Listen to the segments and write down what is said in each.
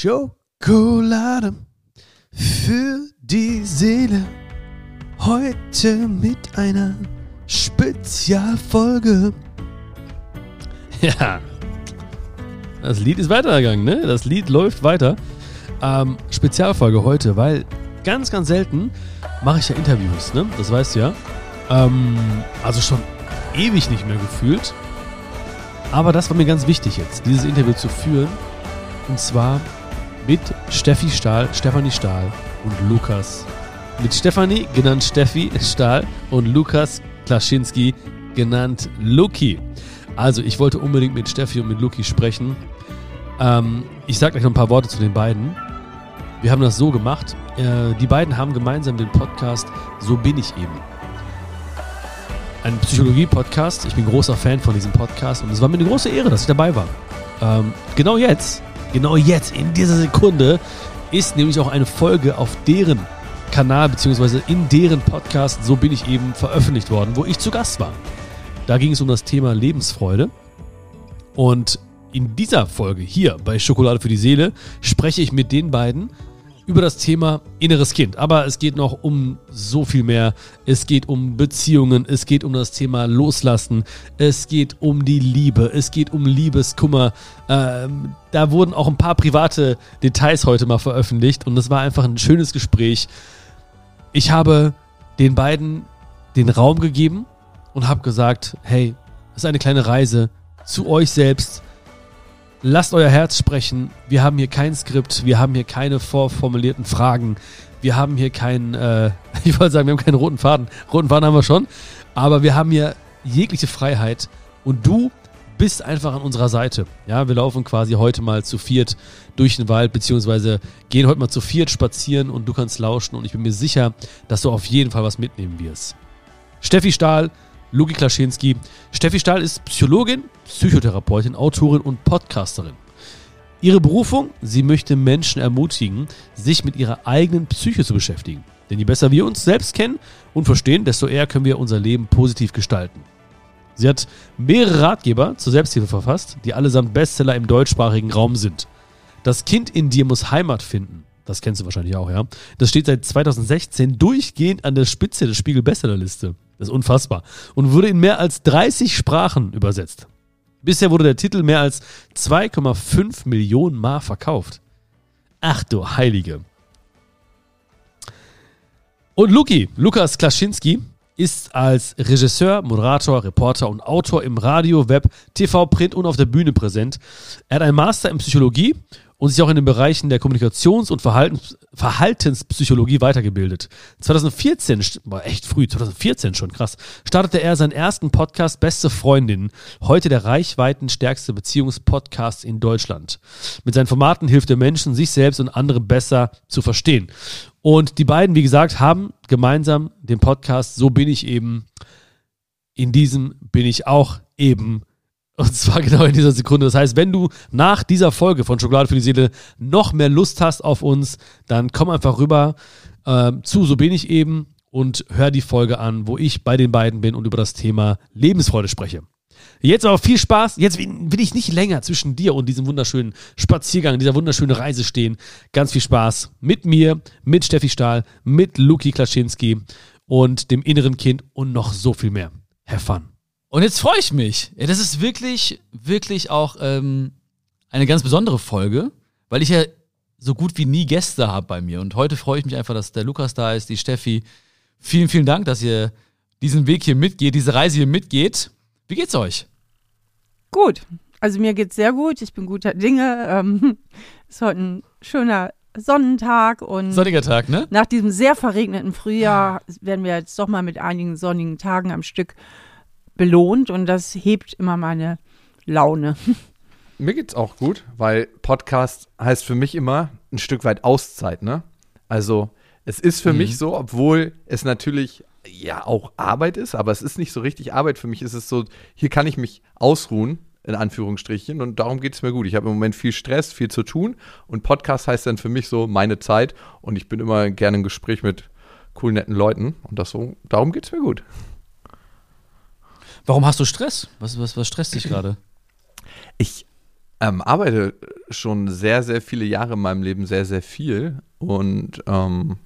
Schokolade für die Seele. Heute mit einer Spezialfolge. Ja, das Lied ist weitergegangen, ne? Das Lied läuft weiter. Ähm, Spezialfolge heute, weil ganz, ganz selten mache ich ja Interviews, ne? Das weißt du ja. Ähm, also schon ewig nicht mehr gefühlt. Aber das war mir ganz wichtig jetzt, dieses Interview zu führen. Und zwar mit Steffi Stahl, Stefanie Stahl und Lukas. Mit Stefanie, genannt Steffi Stahl, und Lukas Klaschinski, genannt Luki. Also, ich wollte unbedingt mit Steffi und mit Luki sprechen. Ähm, ich sage gleich noch ein paar Worte zu den beiden. Wir haben das so gemacht. Äh, die beiden haben gemeinsam den Podcast So bin ich eben. Ein Psychologie-Podcast. Ich bin großer Fan von diesem Podcast und es war mir eine große Ehre, dass ich dabei war. Ähm, genau jetzt, genau jetzt, in dieser Sekunde, ist nämlich auch eine Folge auf deren Kanal beziehungsweise in deren Podcast So bin ich eben veröffentlicht worden, wo ich zu Gast war. Da ging es um das Thema Lebensfreude. Und in dieser Folge hier bei Schokolade für die Seele spreche ich mit den beiden über das Thema inneres Kind. Aber es geht noch um so viel mehr. Es geht um Beziehungen, es geht um das Thema Loslassen, es geht um die Liebe, es geht um Liebeskummer. Ähm, da wurden auch ein paar private Details heute mal veröffentlicht und es war einfach ein schönes Gespräch. Ich habe den beiden den Raum gegeben und habe gesagt, hey, es ist eine kleine Reise zu euch selbst, Lasst euer Herz sprechen. Wir haben hier kein Skript, wir haben hier keine vorformulierten Fragen, wir haben hier keinen, äh, ich wollte sagen, wir haben keinen roten Faden. Roten Faden haben wir schon, aber wir haben hier jegliche Freiheit und du bist einfach an unserer Seite. Ja, wir laufen quasi heute mal zu viert durch den Wald, beziehungsweise gehen heute mal zu viert spazieren und du kannst lauschen und ich bin mir sicher, dass du auf jeden Fall was mitnehmen wirst. Steffi Stahl, Lugi Klaschinski. Steffi Stahl ist Psychologin, Psychotherapeutin, Autorin und Podcasterin. Ihre Berufung, sie möchte Menschen ermutigen, sich mit ihrer eigenen Psyche zu beschäftigen. Denn je besser wir uns selbst kennen und verstehen, desto eher können wir unser Leben positiv gestalten. Sie hat mehrere Ratgeber zur Selbsthilfe verfasst, die allesamt Bestseller im deutschsprachigen Raum sind. Das Kind in dir muss Heimat finden. Das kennst du wahrscheinlich auch, ja. Das steht seit 2016 durchgehend an der Spitze der Spiegel-Bestsellerliste. Das ist unfassbar. Und wurde in mehr als 30 Sprachen übersetzt. Bisher wurde der Titel mehr als 2,5 Millionen Mal verkauft. Ach du Heilige. Und Luki, Lukas Klaschinski, ist als Regisseur, Moderator, Reporter und Autor im Radio, Web, TV, Print und auf der Bühne präsent. Er hat einen Master in Psychologie und sich auch in den Bereichen der Kommunikations- und Verhaltens Verhaltenspsychologie weitergebildet. 2014, war echt früh, 2014 schon, krass, startete er seinen ersten Podcast Beste Freundin, heute der reichweitenstärkste Beziehungspodcast in Deutschland. Mit seinen Formaten hilft er Menschen, sich selbst und andere besser zu verstehen. Und die beiden, wie gesagt, haben gemeinsam den Podcast So bin ich eben. In diesem bin ich auch eben und zwar genau in dieser Sekunde. Das heißt, wenn du nach dieser Folge von Schokolade für die Seele noch mehr Lust hast auf uns, dann komm einfach rüber äh, zu So bin ich eben und hör die Folge an, wo ich bei den beiden bin und über das Thema Lebensfreude spreche. Jetzt aber viel Spaß. Jetzt will ich nicht länger zwischen dir und diesem wunderschönen Spaziergang, dieser wunderschönen Reise stehen. Ganz viel Spaß mit mir, mit Steffi Stahl, mit Luki Klaschinski und dem inneren Kind und noch so viel mehr. Have fun. Und jetzt freue ich mich. Ja, das ist wirklich, wirklich auch ähm, eine ganz besondere Folge, weil ich ja so gut wie nie Gäste habe bei mir. Und heute freue ich mich einfach, dass der Lukas da ist, die Steffi. Vielen, vielen Dank, dass ihr diesen Weg hier mitgeht, diese Reise hier mitgeht. Wie geht's euch? Gut. Also mir geht's sehr gut. Ich bin guter Dinge. Ähm, ist heute ein schöner Sonnentag und sonniger Tag, ne? Nach diesem sehr verregneten Frühjahr werden wir jetzt doch mal mit einigen sonnigen Tagen am Stück belohnt und das hebt immer meine Laune. Mir geht's auch gut, weil Podcast heißt für mich immer ein Stück weit Auszeit, ne? Also, es ist für mhm. mich so, obwohl es natürlich ja auch Arbeit ist, aber es ist nicht so richtig Arbeit. Für mich ist es so, hier kann ich mich ausruhen, in Anführungsstrichen, und darum geht es mir gut. Ich habe im Moment viel Stress, viel zu tun und Podcast heißt dann für mich so meine Zeit und ich bin immer gerne im Gespräch mit coolen, netten Leuten und das so, darum geht es mir gut. Warum hast du Stress? Was, was, was stresst dich gerade? Ich ähm, arbeite schon sehr, sehr viele Jahre in meinem Leben sehr, sehr viel. Und ähm,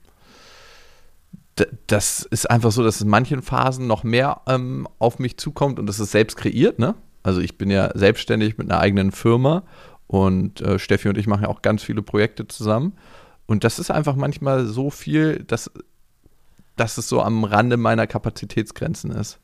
das ist einfach so, dass in manchen Phasen noch mehr ähm, auf mich zukommt und das ist selbst kreiert, ne? Also ich bin ja selbstständig mit einer eigenen Firma und äh, Steffi und ich machen ja auch ganz viele Projekte zusammen. Und das ist einfach manchmal so viel, dass, dass es so am Rande meiner Kapazitätsgrenzen ist.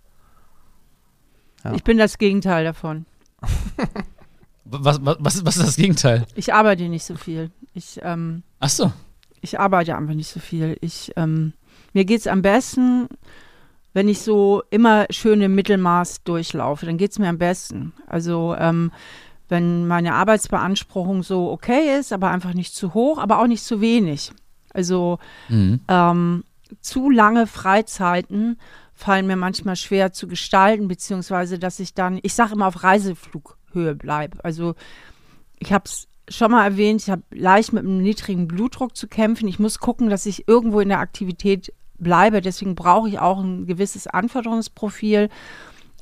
Ja. Ich bin das Gegenteil davon. was, was, was, ist das Gegenteil? Ich arbeite nicht so viel. Ich, ähm, Ach so. Ich arbeite einfach nicht so viel. Ich, ähm, mir geht es am besten, wenn ich so immer schön im Mittelmaß durchlaufe. Dann geht es mir am besten. Also ähm, wenn meine Arbeitsbeanspruchung so okay ist, aber einfach nicht zu hoch, aber auch nicht zu wenig. Also mhm. ähm, zu lange Freizeiten fallen mir manchmal schwer zu gestalten, beziehungsweise dass ich dann, ich sage immer, auf Reiseflughöhe bleibe. Also ich habe es schon mal erwähnt, ich habe leicht mit einem niedrigen Blutdruck zu kämpfen. Ich muss gucken, dass ich irgendwo in der Aktivität bleibe. Deswegen brauche ich auch ein gewisses Anforderungsprofil.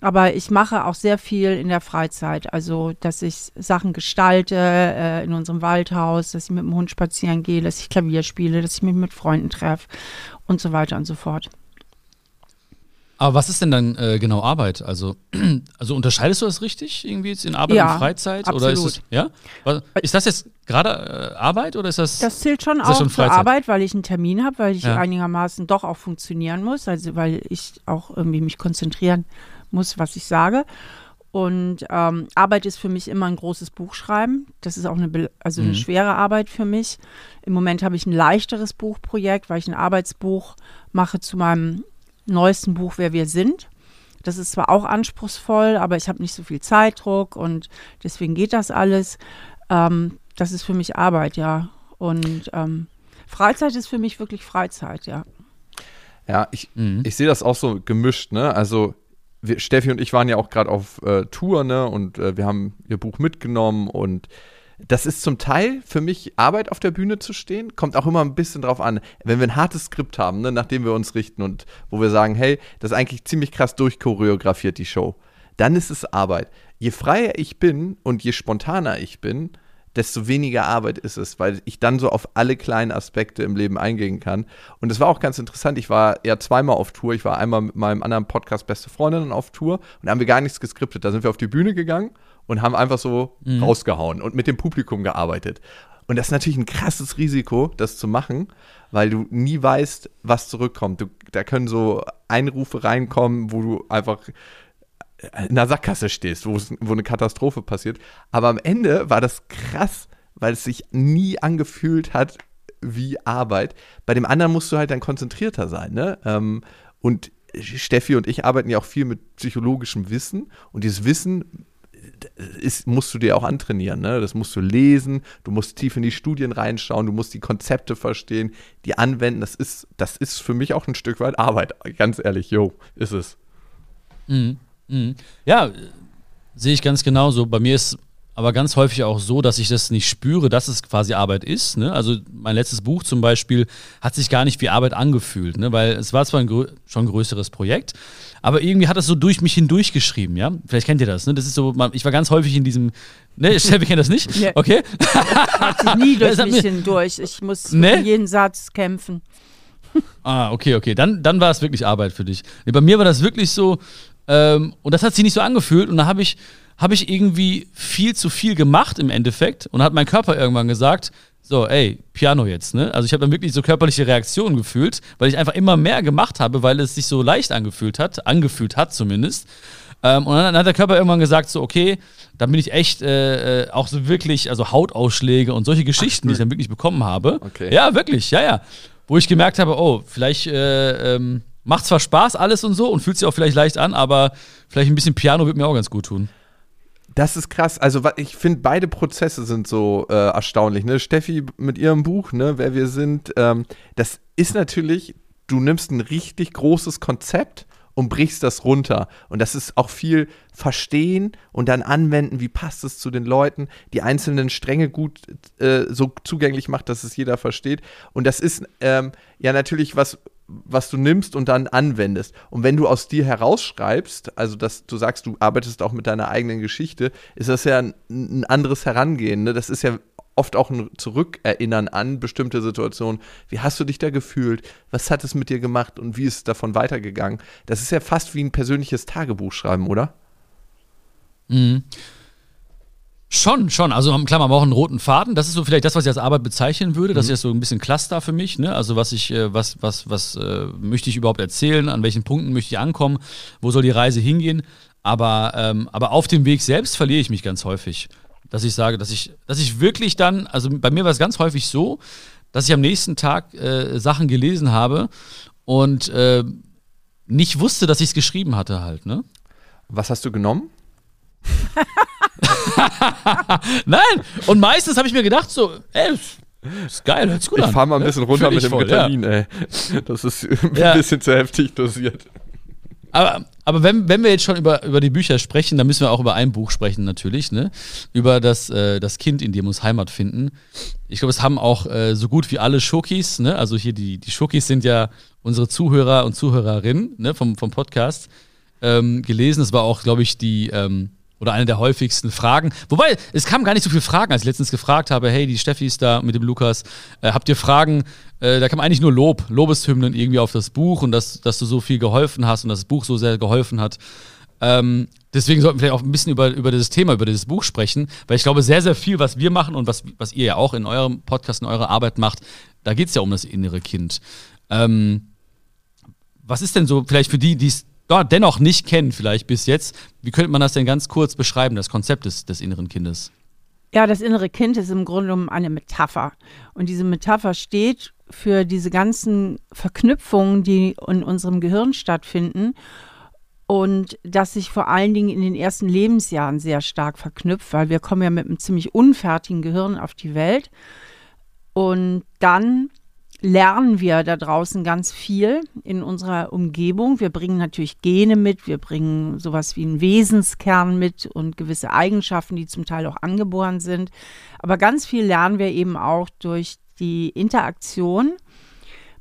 Aber ich mache auch sehr viel in der Freizeit. Also, dass ich Sachen gestalte äh, in unserem Waldhaus, dass ich mit dem Hund spazieren gehe, dass ich Klavier spiele, dass ich mich mit Freunden treffe und so weiter und so fort. Aber was ist denn dann äh, genau Arbeit? Also, also unterscheidest du das richtig irgendwie jetzt in Arbeit ja, und Freizeit? Absolut. Oder ist es, ja? Ist das jetzt gerade äh, Arbeit oder ist das? Das zählt schon auch schon zur Arbeit, weil ich einen Termin habe, weil ich ja. einigermaßen doch auch funktionieren muss, also weil ich auch irgendwie mich konzentrieren muss, was ich sage. Und ähm, Arbeit ist für mich immer ein großes Buch schreiben. Das ist auch eine, also eine mhm. schwere Arbeit für mich. Im Moment habe ich ein leichteres Buchprojekt, weil ich ein Arbeitsbuch mache zu meinem neuesten Buch Wer wir sind. Das ist zwar auch anspruchsvoll, aber ich habe nicht so viel Zeitdruck und deswegen geht das alles. Ähm, das ist für mich Arbeit, ja. Und ähm, Freizeit ist für mich wirklich Freizeit, ja. Ja, ich, mhm. ich sehe das auch so gemischt, ne? Also wir, Steffi und ich waren ja auch gerade auf äh, Tour, ne? Und äh, wir haben ihr Buch mitgenommen und das ist zum Teil für mich Arbeit auf der Bühne zu stehen. Kommt auch immer ein bisschen drauf an. Wenn wir ein hartes Skript haben, ne, nach dem wir uns richten und wo wir sagen, hey, das ist eigentlich ziemlich krass durchchoreografiert, die Show, dann ist es Arbeit. Je freier ich bin und je spontaner ich bin, desto weniger Arbeit ist es, weil ich dann so auf alle kleinen Aspekte im Leben eingehen kann. Und es war auch ganz interessant. Ich war ja zweimal auf Tour. Ich war einmal mit meinem anderen Podcast Beste Freundinnen auf Tour und da haben wir gar nichts geskriptet. Da sind wir auf die Bühne gegangen und haben einfach so mhm. rausgehauen und mit dem Publikum gearbeitet. Und das ist natürlich ein krasses Risiko, das zu machen, weil du nie weißt, was zurückkommt. Du, da können so Einrufe reinkommen, wo du einfach in der Sackgasse stehst, wo, wo eine Katastrophe passiert. Aber am Ende war das krass, weil es sich nie angefühlt hat wie Arbeit. Bei dem anderen musst du halt dann konzentrierter sein. Ne? Ähm, und Steffi und ich arbeiten ja auch viel mit psychologischem Wissen. Und dieses Wissen ist, musst du dir auch antrainieren. Ne? Das musst du lesen, du musst tief in die Studien reinschauen, du musst die Konzepte verstehen, die anwenden. Das ist, das ist für mich auch ein Stück weit Arbeit. Ganz ehrlich, jo, ist es. Mhm. Mhm. Ja, sehe ich ganz genauso. Bei mir ist aber ganz häufig auch so, dass ich das nicht spüre, dass es quasi Arbeit ist. Ne? Also mein letztes Buch zum Beispiel hat sich gar nicht wie Arbeit angefühlt, ne? weil es war zwar ein grö schon ein größeres Projekt, aber irgendwie hat das so durch mich hindurch geschrieben, ja? Vielleicht kennt ihr das, ne? Das ist so, ich war ganz häufig in diesem, ne, Steffi kennt das nicht? Nee. Okay. Hat sich nie durch mich hindurch. Ich muss ne? jeden Satz kämpfen. Ah, okay, okay. Dann, dann war es wirklich Arbeit für dich. Nee, bei mir war das wirklich so, ähm, und das hat sich nicht so angefühlt. Und da habe ich, hab ich irgendwie viel zu viel gemacht im Endeffekt. Und hat mein Körper irgendwann gesagt, so, ey, Piano jetzt, ne? Also ich habe dann wirklich so körperliche Reaktionen gefühlt, weil ich einfach immer mehr gemacht habe, weil es sich so leicht angefühlt hat, angefühlt hat zumindest. Ähm, und dann hat der Körper irgendwann gesagt, so, okay, dann bin ich echt äh, äh auch so wirklich, also Hautausschläge und solche Geschichten, Ach, die ich dann wirklich bekommen habe. Okay. Ja, wirklich, ja, ja. Wo ich gemerkt habe, oh, vielleicht äh, ähm, Macht zwar Spaß alles und so und fühlt sich auch vielleicht leicht an, aber vielleicht ein bisschen Piano wird mir auch ganz gut tun. Das ist krass. Also ich finde, beide Prozesse sind so äh, erstaunlich. Ne? Steffi mit ihrem Buch, ne, wer wir sind, ähm, das ist natürlich, du nimmst ein richtig großes Konzept und brichst das runter. Und das ist auch viel verstehen und dann anwenden, wie passt es zu den Leuten, die einzelnen Stränge gut äh, so zugänglich macht, dass es jeder versteht. Und das ist ähm, ja natürlich was, was du nimmst und dann anwendest. Und wenn du aus dir herausschreibst, also dass du sagst, du arbeitest auch mit deiner eigenen Geschichte, ist das ja ein, ein anderes Herangehen. Ne? Das ist ja oft auch ein Zurückerinnern an bestimmte Situationen. Wie hast du dich da gefühlt? Was hat es mit dir gemacht und wie ist es davon weitergegangen? Das ist ja fast wie ein persönliches Tagebuch schreiben, oder? Mhm. Schon, schon. Also klar, man braucht einen roten Faden. Das ist so vielleicht das, was ich als Arbeit bezeichnen würde. Das mhm. ist so ein bisschen Cluster für mich. Ne? Also was ich, äh, was, was, was äh, möchte ich überhaupt erzählen? An welchen Punkten möchte ich ankommen? Wo soll die Reise hingehen? Aber, ähm, aber auf dem Weg selbst verliere ich mich ganz häufig. Dass ich sage, dass ich, dass ich wirklich dann, also bei mir war es ganz häufig so, dass ich am nächsten Tag äh, Sachen gelesen habe und äh, nicht wusste, dass ich es geschrieben hatte halt. Ne? Was hast du genommen? Nein, und meistens habe ich mir gedacht, so, ey, ist geil, hört's gut ich an. Ich fahr mal ein bisschen runter mit dem voll, Ritalin, ja. ey. Das ist ein ja. bisschen zu heftig dosiert. Aber, aber wenn, wenn wir jetzt schon über, über die Bücher sprechen, dann müssen wir auch über ein Buch sprechen, natürlich, ne? Über das, äh, das Kind, in dem muss Heimat finden. Ich glaube, es haben auch äh, so gut wie alle Schokis, ne? Also hier die, die Schokis sind ja unsere Zuhörer und Zuhörerinnen ne? vom, vom Podcast ähm, gelesen. Es war auch, glaube ich, die. Ähm, oder eine der häufigsten Fragen. Wobei, es kamen gar nicht so viele Fragen, als ich letztens gefragt habe, hey, die Steffi ist da mit dem Lukas, äh, habt ihr Fragen? Äh, da kam eigentlich nur Lob, Lobeshymnen irgendwie auf das Buch und dass, dass du so viel geholfen hast und das Buch so sehr geholfen hat. Ähm, deswegen sollten wir vielleicht auch ein bisschen über, über dieses Thema, über dieses Buch sprechen, weil ich glaube, sehr, sehr viel, was wir machen und was, was ihr ja auch in eurem Podcast, in eurer Arbeit macht, da geht es ja um das innere Kind. Ähm, was ist denn so, vielleicht für die, die es dennoch nicht kennen, vielleicht bis jetzt. Wie könnte man das denn ganz kurz beschreiben, das Konzept des, des inneren Kindes? Ja, das innere Kind ist im Grunde genommen eine Metapher. Und diese Metapher steht für diese ganzen Verknüpfungen, die in unserem Gehirn stattfinden und das sich vor allen Dingen in den ersten Lebensjahren sehr stark verknüpft, weil wir kommen ja mit einem ziemlich unfertigen Gehirn auf die Welt. Und dann lernen wir da draußen ganz viel in unserer Umgebung. Wir bringen natürlich Gene mit, wir bringen sowas wie einen Wesenskern mit und gewisse Eigenschaften, die zum Teil auch angeboren sind. Aber ganz viel lernen wir eben auch durch die Interaktion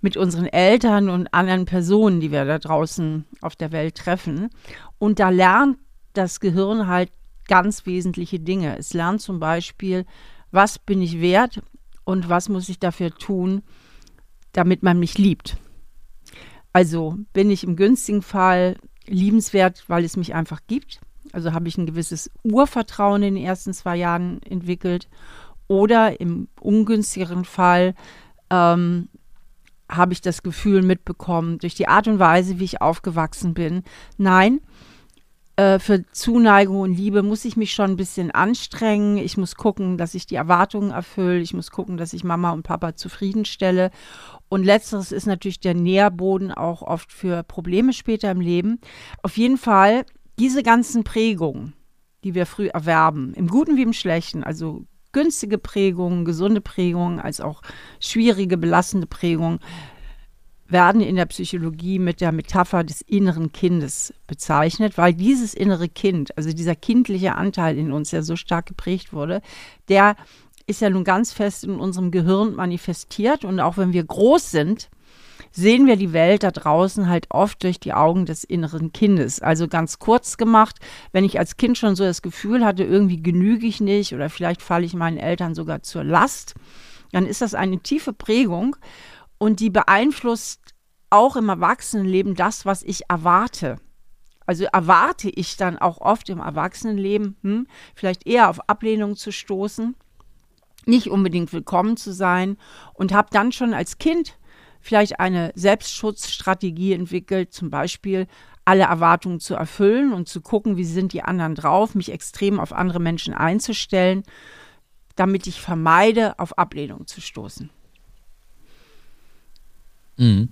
mit unseren Eltern und anderen Personen, die wir da draußen auf der Welt treffen. Und da lernt das Gehirn halt ganz wesentliche Dinge. Es lernt zum Beispiel, was bin ich wert und was muss ich dafür tun, damit man mich liebt. Also bin ich im günstigen Fall liebenswert, weil es mich einfach gibt. Also habe ich ein gewisses Urvertrauen in den ersten zwei Jahren entwickelt. Oder im ungünstigeren Fall ähm, habe ich das Gefühl mitbekommen, durch die Art und Weise, wie ich aufgewachsen bin. Nein, äh, für Zuneigung und Liebe muss ich mich schon ein bisschen anstrengen. Ich muss gucken, dass ich die Erwartungen erfülle. Ich muss gucken, dass ich Mama und Papa zufriedenstelle. Und letzteres ist natürlich der Nährboden auch oft für Probleme später im Leben. Auf jeden Fall diese ganzen Prägungen, die wir früh erwerben, im Guten wie im Schlechten, also günstige Prägungen, gesunde Prägungen, als auch schwierige, belastende Prägungen, werden in der Psychologie mit der Metapher des inneren Kindes bezeichnet, weil dieses innere Kind, also dieser kindliche Anteil in uns, der so stark geprägt wurde, der ist ja nun ganz fest in unserem Gehirn manifestiert. Und auch wenn wir groß sind, sehen wir die Welt da draußen halt oft durch die Augen des inneren Kindes. Also ganz kurz gemacht, wenn ich als Kind schon so das Gefühl hatte, irgendwie genüge ich nicht oder vielleicht falle ich meinen Eltern sogar zur Last, dann ist das eine tiefe Prägung und die beeinflusst auch im Erwachsenenleben das, was ich erwarte. Also erwarte ich dann auch oft im Erwachsenenleben, hm, vielleicht eher auf Ablehnung zu stoßen, nicht unbedingt willkommen zu sein und habe dann schon als Kind vielleicht eine Selbstschutzstrategie entwickelt, zum Beispiel alle Erwartungen zu erfüllen und zu gucken, wie sind die anderen drauf, mich extrem auf andere Menschen einzustellen, damit ich vermeide, auf Ablehnung zu stoßen. Mhm.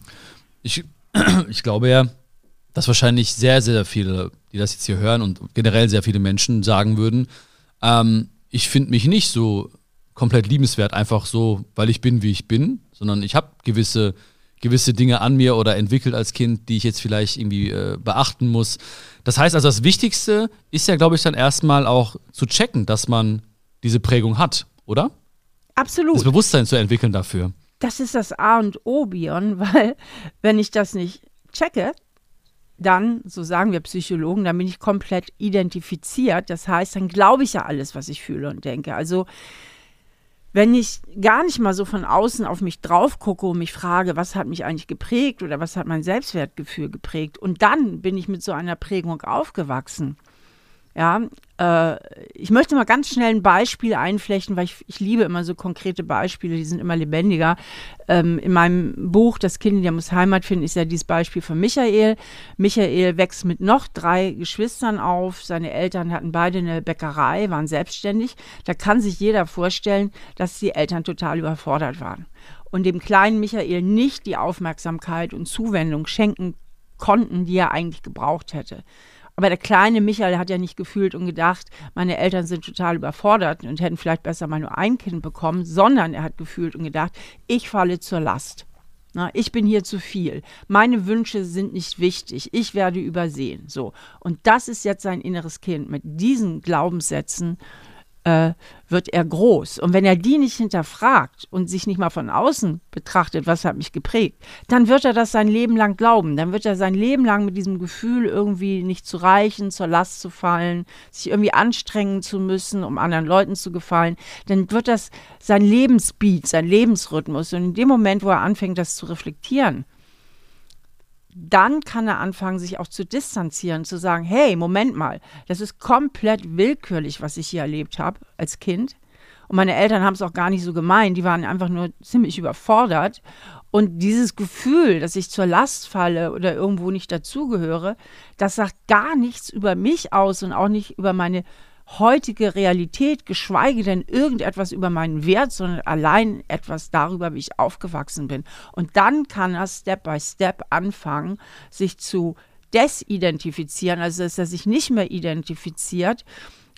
Ich, ich glaube ja, dass wahrscheinlich sehr, sehr viele, die das jetzt hier hören und generell sehr viele Menschen sagen würden, ähm, ich finde mich nicht so komplett liebenswert, einfach so, weil ich bin, wie ich bin, sondern ich habe gewisse, gewisse Dinge an mir oder entwickelt als Kind, die ich jetzt vielleicht irgendwie äh, beachten muss. Das heißt also, das Wichtigste ist ja, glaube ich, dann erstmal auch zu checken, dass man diese Prägung hat, oder? Absolut. Das Bewusstsein zu entwickeln dafür. Das ist das A und O, Bion, weil wenn ich das nicht checke, dann, so sagen wir Psychologen, dann bin ich komplett identifiziert. Das heißt, dann glaube ich ja alles, was ich fühle und denke. Also wenn ich gar nicht mal so von außen auf mich drauf gucke und mich frage, was hat mich eigentlich geprägt oder was hat mein Selbstwertgefühl geprägt, und dann bin ich mit so einer Prägung aufgewachsen. Ja, äh, ich möchte mal ganz schnell ein Beispiel einflechten, weil ich, ich liebe immer so konkrete Beispiele, die sind immer lebendiger. Ähm, in meinem Buch Das Kind, der muss Heimat finden, ist ja dieses Beispiel von Michael. Michael wächst mit noch drei Geschwistern auf. Seine Eltern hatten beide eine Bäckerei, waren selbstständig. Da kann sich jeder vorstellen, dass die Eltern total überfordert waren und dem kleinen Michael nicht die Aufmerksamkeit und Zuwendung schenken konnten, die er eigentlich gebraucht hätte. Aber der kleine Michael hat ja nicht gefühlt und gedacht, meine Eltern sind total überfordert und hätten vielleicht besser mal nur ein Kind bekommen, sondern er hat gefühlt und gedacht, ich falle zur Last. Na, ich bin hier zu viel. Meine Wünsche sind nicht wichtig. Ich werde übersehen. So. Und das ist jetzt sein inneres Kind. Mit diesen Glaubenssätzen äh, wird er groß. Und wenn er die nicht hinterfragt und sich nicht mal von außen betrachtet, was hat mich geprägt, dann wird er das sein Leben lang glauben. Dann wird er sein Leben lang mit diesem Gefühl irgendwie nicht zu reichen, zur Last zu fallen, sich irgendwie anstrengen zu müssen, um anderen Leuten zu gefallen. Dann wird das sein Lebensbeat, sein Lebensrhythmus. Und in dem Moment, wo er anfängt, das zu reflektieren, dann kann er anfangen, sich auch zu distanzieren, zu sagen, hey, Moment mal, das ist komplett willkürlich, was ich hier erlebt habe als Kind. Und meine Eltern haben es auch gar nicht so gemeint, die waren einfach nur ziemlich überfordert. Und dieses Gefühl, dass ich zur Last falle oder irgendwo nicht dazugehöre, das sagt gar nichts über mich aus und auch nicht über meine heutige Realität, geschweige denn irgendetwas über meinen Wert, sondern allein etwas darüber, wie ich aufgewachsen bin. Und dann kann er Step by Step anfangen, sich zu desidentifizieren, also dass er sich nicht mehr identifiziert.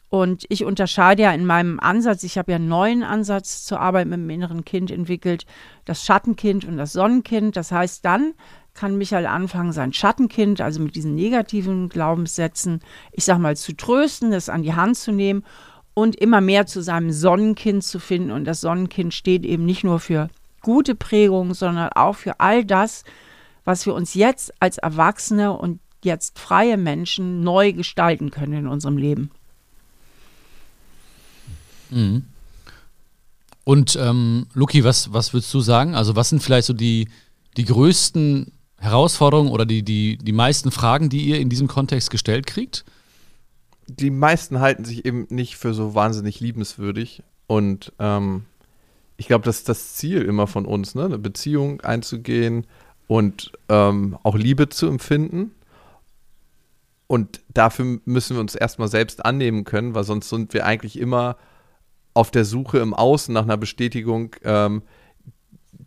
Und ich unterscheide ja in meinem Ansatz, ich habe ja einen neuen Ansatz zur Arbeit mit dem inneren Kind entwickelt, das Schattenkind und das Sonnenkind. Das heißt, dann kann Michael anfangen, sein Schattenkind, also mit diesen negativen Glaubenssätzen, ich sag mal, zu trösten, das an die Hand zu nehmen und immer mehr zu seinem Sonnenkind zu finden. Und das Sonnenkind steht eben nicht nur für gute Prägungen, sondern auch für all das, was wir uns jetzt als Erwachsene und jetzt freie Menschen neu gestalten können in unserem Leben. Mhm. Und ähm, Luki, was, was würdest du sagen? Also was sind vielleicht so die, die größten Herausforderungen oder die, die, die meisten Fragen, die ihr in diesem Kontext gestellt kriegt? Die meisten halten sich eben nicht für so wahnsinnig liebenswürdig. Und ähm, ich glaube, das ist das Ziel immer von uns, ne? eine Beziehung einzugehen und ähm, auch Liebe zu empfinden. Und dafür müssen wir uns erstmal selbst annehmen können, weil sonst sind wir eigentlich immer auf der Suche im Außen nach einer Bestätigung, ähm,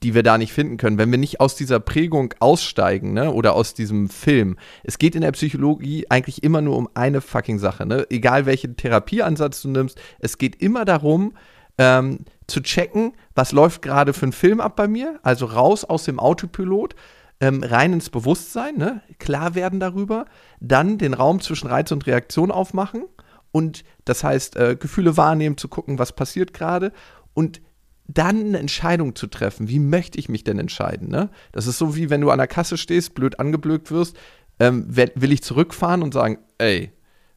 die wir da nicht finden können, wenn wir nicht aus dieser Prägung aussteigen, ne, oder aus diesem Film. Es geht in der Psychologie eigentlich immer nur um eine fucking Sache, ne? Egal welchen Therapieansatz du nimmst, es geht immer darum, ähm, zu checken, was läuft gerade für ein Film ab bei mir, also raus aus dem Autopilot, ähm, rein ins Bewusstsein, ne? klar werden darüber, dann den Raum zwischen Reiz und Reaktion aufmachen und das heißt, äh, Gefühle wahrnehmen, zu gucken, was passiert gerade und dann eine Entscheidung zu treffen. Wie möchte ich mich denn entscheiden? Ne? Das ist so wie wenn du an der Kasse stehst, blöd angeblökt wirst. Ähm, will ich zurückfahren und sagen, ey,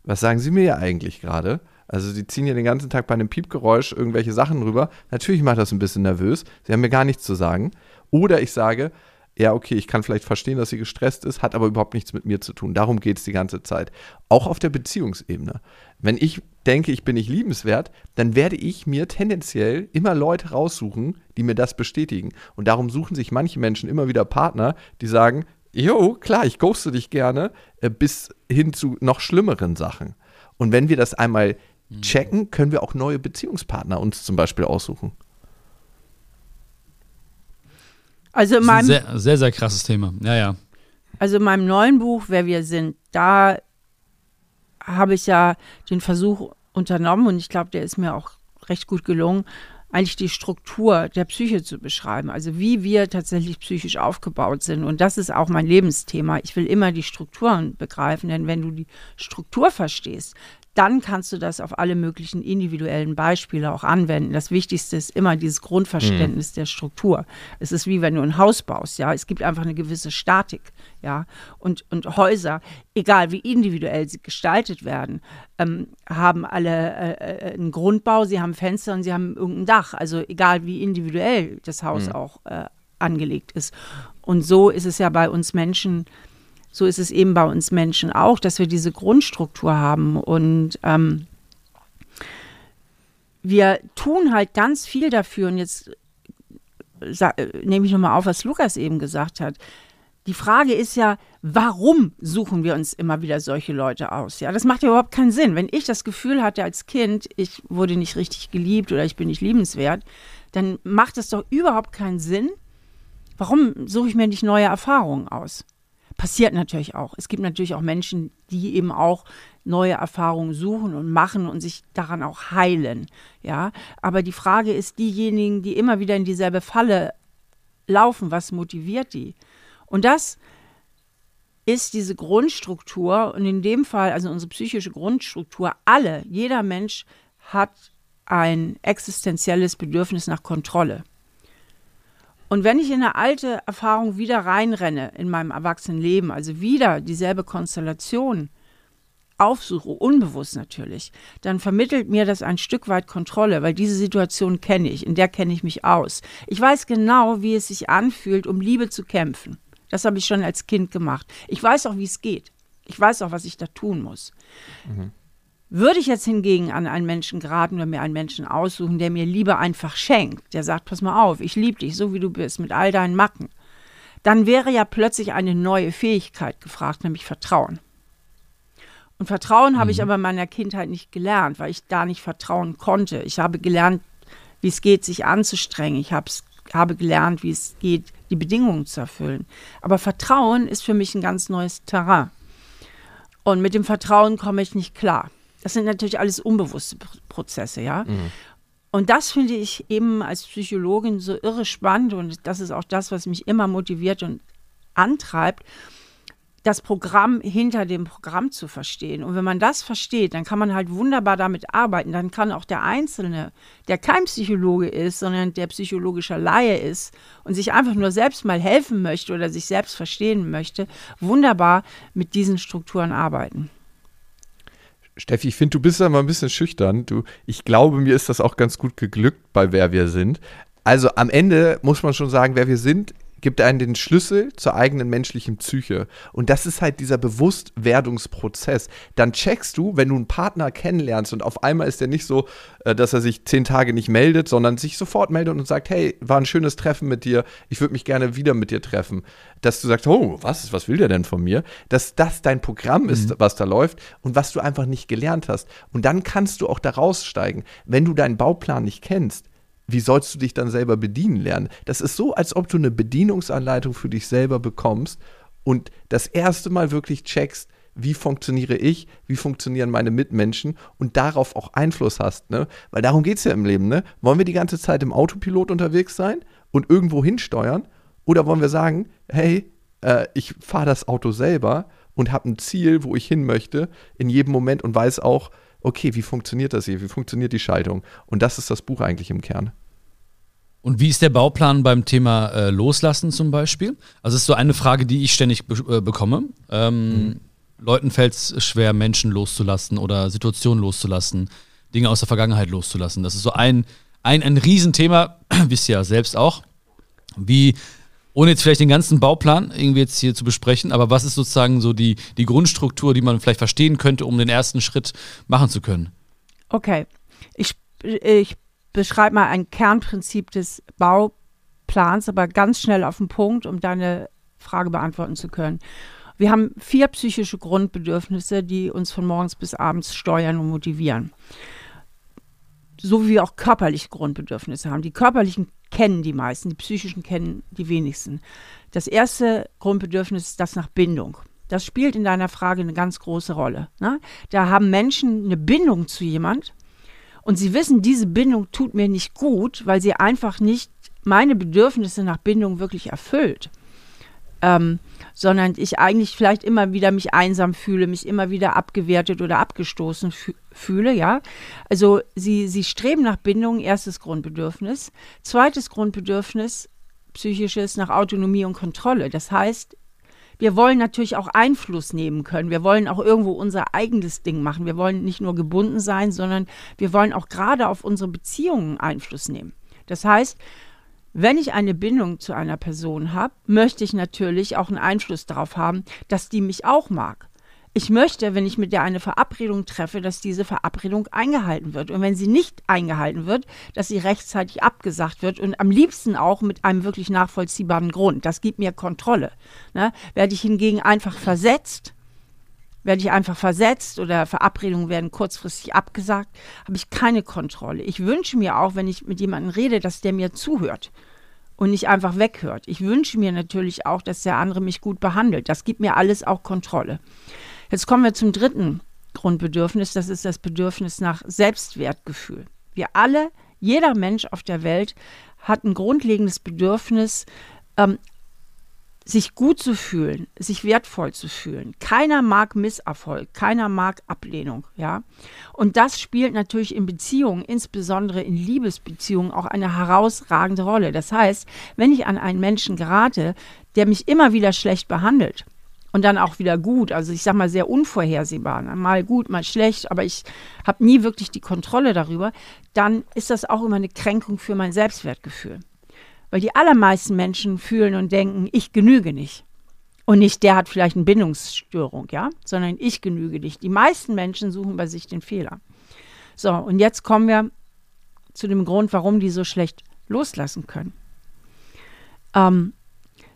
was sagen Sie mir ja eigentlich gerade? Also sie ziehen ja den ganzen Tag bei einem Piepgeräusch irgendwelche Sachen rüber. Natürlich macht das ein bisschen nervös. Sie haben mir gar nichts zu sagen. Oder ich sage, ja, okay, ich kann vielleicht verstehen, dass sie gestresst ist, hat aber überhaupt nichts mit mir zu tun. Darum geht es die ganze Zeit. Auch auf der Beziehungsebene. Wenn ich denke, ich bin nicht liebenswert, dann werde ich mir tendenziell immer Leute raussuchen, die mir das bestätigen. Und darum suchen sich manche Menschen immer wieder Partner, die sagen, jo, klar, ich ghoste dich gerne, äh, bis hin zu noch schlimmeren Sachen. Und wenn wir das einmal mhm. checken, können wir auch neue Beziehungspartner uns zum Beispiel aussuchen. Also in meinem, sehr, sehr, sehr krasses Thema. Ja, ja. Also in meinem neuen Buch, Wer wir sind, da habe ich ja den Versuch unternommen und ich glaube, der ist mir auch recht gut gelungen, eigentlich die Struktur der Psyche zu beschreiben, also wie wir tatsächlich psychisch aufgebaut sind. Und das ist auch mein Lebensthema. Ich will immer die Strukturen begreifen, denn wenn du die Struktur verstehst, dann kannst du das auf alle möglichen individuellen Beispiele auch anwenden. Das Wichtigste ist immer dieses Grundverständnis mhm. der Struktur. Es ist wie wenn du ein Haus baust, ja. Es gibt einfach eine gewisse Statik, ja. Und, und Häuser, egal wie individuell sie gestaltet werden, ähm, haben alle äh, äh einen Grundbau, sie haben Fenster und sie haben irgendein Dach. Also egal wie individuell das Haus mhm. auch äh, angelegt ist. Und so ist es ja bei uns Menschen so ist es eben bei uns Menschen auch, dass wir diese Grundstruktur haben und ähm, wir tun halt ganz viel dafür und jetzt äh, nehme ich nochmal auf, was Lukas eben gesagt hat. Die Frage ist ja, warum suchen wir uns immer wieder solche Leute aus? Ja, das macht ja überhaupt keinen Sinn. Wenn ich das Gefühl hatte als Kind, ich wurde nicht richtig geliebt oder ich bin nicht liebenswert, dann macht es doch überhaupt keinen Sinn. Warum suche ich mir nicht neue Erfahrungen aus? Passiert natürlich auch. Es gibt natürlich auch Menschen, die eben auch neue Erfahrungen suchen und machen und sich daran auch heilen. Ja, aber die Frage ist, diejenigen, die immer wieder in dieselbe Falle laufen, was motiviert die? Und das ist diese Grundstruktur und in dem Fall, also unsere psychische Grundstruktur, alle, jeder Mensch hat ein existenzielles Bedürfnis nach Kontrolle. Und wenn ich in eine alte Erfahrung wieder reinrenne in meinem Erwachsenenleben, also wieder dieselbe Konstellation aufsuche, unbewusst natürlich, dann vermittelt mir das ein Stück weit Kontrolle, weil diese Situation kenne ich, in der kenne ich mich aus. Ich weiß genau, wie es sich anfühlt, um Liebe zu kämpfen. Das habe ich schon als Kind gemacht. Ich weiß auch, wie es geht. Ich weiß auch, was ich da tun muss. Mhm. Würde ich jetzt hingegen an einen Menschen geraten oder mir einen Menschen aussuchen, der mir Liebe einfach schenkt, der sagt, pass mal auf, ich liebe dich, so wie du bist, mit all deinen Macken, dann wäre ja plötzlich eine neue Fähigkeit gefragt, nämlich Vertrauen. Und Vertrauen mhm. habe ich mhm. aber in meiner Kindheit nicht gelernt, weil ich da nicht vertrauen konnte. Ich habe gelernt, wie es geht, sich anzustrengen. Ich habe gelernt, wie es geht, die Bedingungen zu erfüllen. Aber Vertrauen ist für mich ein ganz neues Terrain. Und mit dem Vertrauen komme ich nicht klar. Das sind natürlich alles unbewusste Prozesse, ja. Mhm. Und das finde ich eben als Psychologin so irre spannend und das ist auch das, was mich immer motiviert und antreibt, das Programm hinter dem Programm zu verstehen. Und wenn man das versteht, dann kann man halt wunderbar damit arbeiten. Dann kann auch der Einzelne, der kein Psychologe ist, sondern der psychologischer Laie ist und sich einfach nur selbst mal helfen möchte oder sich selbst verstehen möchte, wunderbar mit diesen Strukturen arbeiten. Steffi, ich finde, du bist da mal ein bisschen schüchtern. Du, ich glaube, mir ist das auch ganz gut geglückt bei Wer wir sind. Also am Ende muss man schon sagen, wer wir sind, gibt einen den Schlüssel zur eigenen menschlichen Psyche. Und das ist halt dieser Bewusstwerdungsprozess. Dann checkst du, wenn du einen Partner kennenlernst und auf einmal ist der nicht so, äh, dass er sich zehn Tage nicht meldet, sondern sich sofort meldet und sagt, hey, war ein schönes Treffen mit dir, ich würde mich gerne wieder mit dir treffen. Dass du sagst, oh, was, was will der denn von mir? Dass das dein Programm ist, mhm. was da läuft und was du einfach nicht gelernt hast. Und dann kannst du auch da raussteigen. Wenn du deinen Bauplan nicht kennst, wie sollst du dich dann selber bedienen lernen? Das ist so, als ob du eine Bedienungsanleitung für dich selber bekommst und das erste Mal wirklich checkst, wie funktioniere ich, wie funktionieren meine Mitmenschen und darauf auch Einfluss hast. Ne? Weil darum geht es ja im Leben. Ne? Wollen wir die ganze Zeit im Autopilot unterwegs sein und irgendwo hinsteuern? Oder wollen wir sagen, hey, äh, ich fahre das Auto selber und habe ein Ziel, wo ich hin möchte, in jedem Moment und weiß auch, okay, wie funktioniert das hier? Wie funktioniert die Schaltung? Und das ist das Buch eigentlich im Kern. Und wie ist der Bauplan beim Thema äh, Loslassen zum Beispiel? Also das ist so eine Frage, die ich ständig be äh, bekomme. Ähm, mhm. Leuten fällt es schwer, Menschen loszulassen oder Situationen loszulassen, Dinge aus der Vergangenheit loszulassen. Das ist so ein, ein, ein Riesenthema, wisst ihr ja selbst auch. Wie ohne jetzt vielleicht den ganzen Bauplan irgendwie jetzt hier zu besprechen, aber was ist sozusagen so die, die Grundstruktur, die man vielleicht verstehen könnte, um den ersten Schritt machen zu können? Okay, ich, ich beschreibe mal ein Kernprinzip des Bauplans, aber ganz schnell auf den Punkt, um deine Frage beantworten zu können. Wir haben vier psychische Grundbedürfnisse, die uns von morgens bis abends steuern und motivieren. So wie wir auch körperliche Grundbedürfnisse haben. Die körperlichen kennen die meisten, die psychischen kennen die wenigsten. Das erste Grundbedürfnis ist das nach Bindung. Das spielt in deiner Frage eine ganz große Rolle. Ne? Da haben Menschen eine Bindung zu jemand und sie wissen, diese Bindung tut mir nicht gut, weil sie einfach nicht meine Bedürfnisse nach Bindung wirklich erfüllt. Ähm, sondern ich eigentlich vielleicht immer wieder mich einsam fühle, mich immer wieder abgewertet oder abgestoßen fü fühle, ja. Also sie, sie streben nach Bindung, erstes Grundbedürfnis. Zweites Grundbedürfnis, psychisches, nach Autonomie und Kontrolle. Das heißt, wir wollen natürlich auch Einfluss nehmen können. Wir wollen auch irgendwo unser eigenes Ding machen. Wir wollen nicht nur gebunden sein, sondern wir wollen auch gerade auf unsere Beziehungen Einfluss nehmen. Das heißt, wenn ich eine Bindung zu einer Person habe, möchte ich natürlich auch einen Einfluss darauf haben, dass die mich auch mag. Ich möchte, wenn ich mit der eine Verabredung treffe, dass diese Verabredung eingehalten wird. Und wenn sie nicht eingehalten wird, dass sie rechtzeitig abgesagt wird und am liebsten auch mit einem wirklich nachvollziehbaren Grund. Das gibt mir Kontrolle. Ne? Werde ich hingegen einfach versetzt, werde ich einfach versetzt oder Verabredungen werden kurzfristig abgesagt, habe ich keine Kontrolle. Ich wünsche mir auch, wenn ich mit jemandem rede, dass der mir zuhört und nicht einfach weghört. Ich wünsche mir natürlich auch, dass der andere mich gut behandelt. Das gibt mir alles auch Kontrolle. Jetzt kommen wir zum dritten Grundbedürfnis, das ist das Bedürfnis nach Selbstwertgefühl. Wir alle, jeder Mensch auf der Welt hat ein grundlegendes Bedürfnis, ähm, sich gut zu fühlen, sich wertvoll zu fühlen. Keiner mag Misserfolg, keiner mag Ablehnung, ja. Und das spielt natürlich in Beziehungen, insbesondere in Liebesbeziehungen, auch eine herausragende Rolle. Das heißt, wenn ich an einen Menschen gerate, der mich immer wieder schlecht behandelt, und dann auch wieder gut. Also ich sage mal sehr unvorhersehbar, mal gut, mal schlecht, aber ich habe nie wirklich die Kontrolle darüber, dann ist das auch immer eine Kränkung für mein Selbstwertgefühl. Weil die allermeisten Menschen fühlen und denken, ich genüge nicht. Und nicht, der hat vielleicht eine Bindungsstörung, ja, sondern ich genüge nicht. Die meisten Menschen suchen bei sich den Fehler. So, und jetzt kommen wir zu dem Grund, warum die so schlecht loslassen können. Ähm,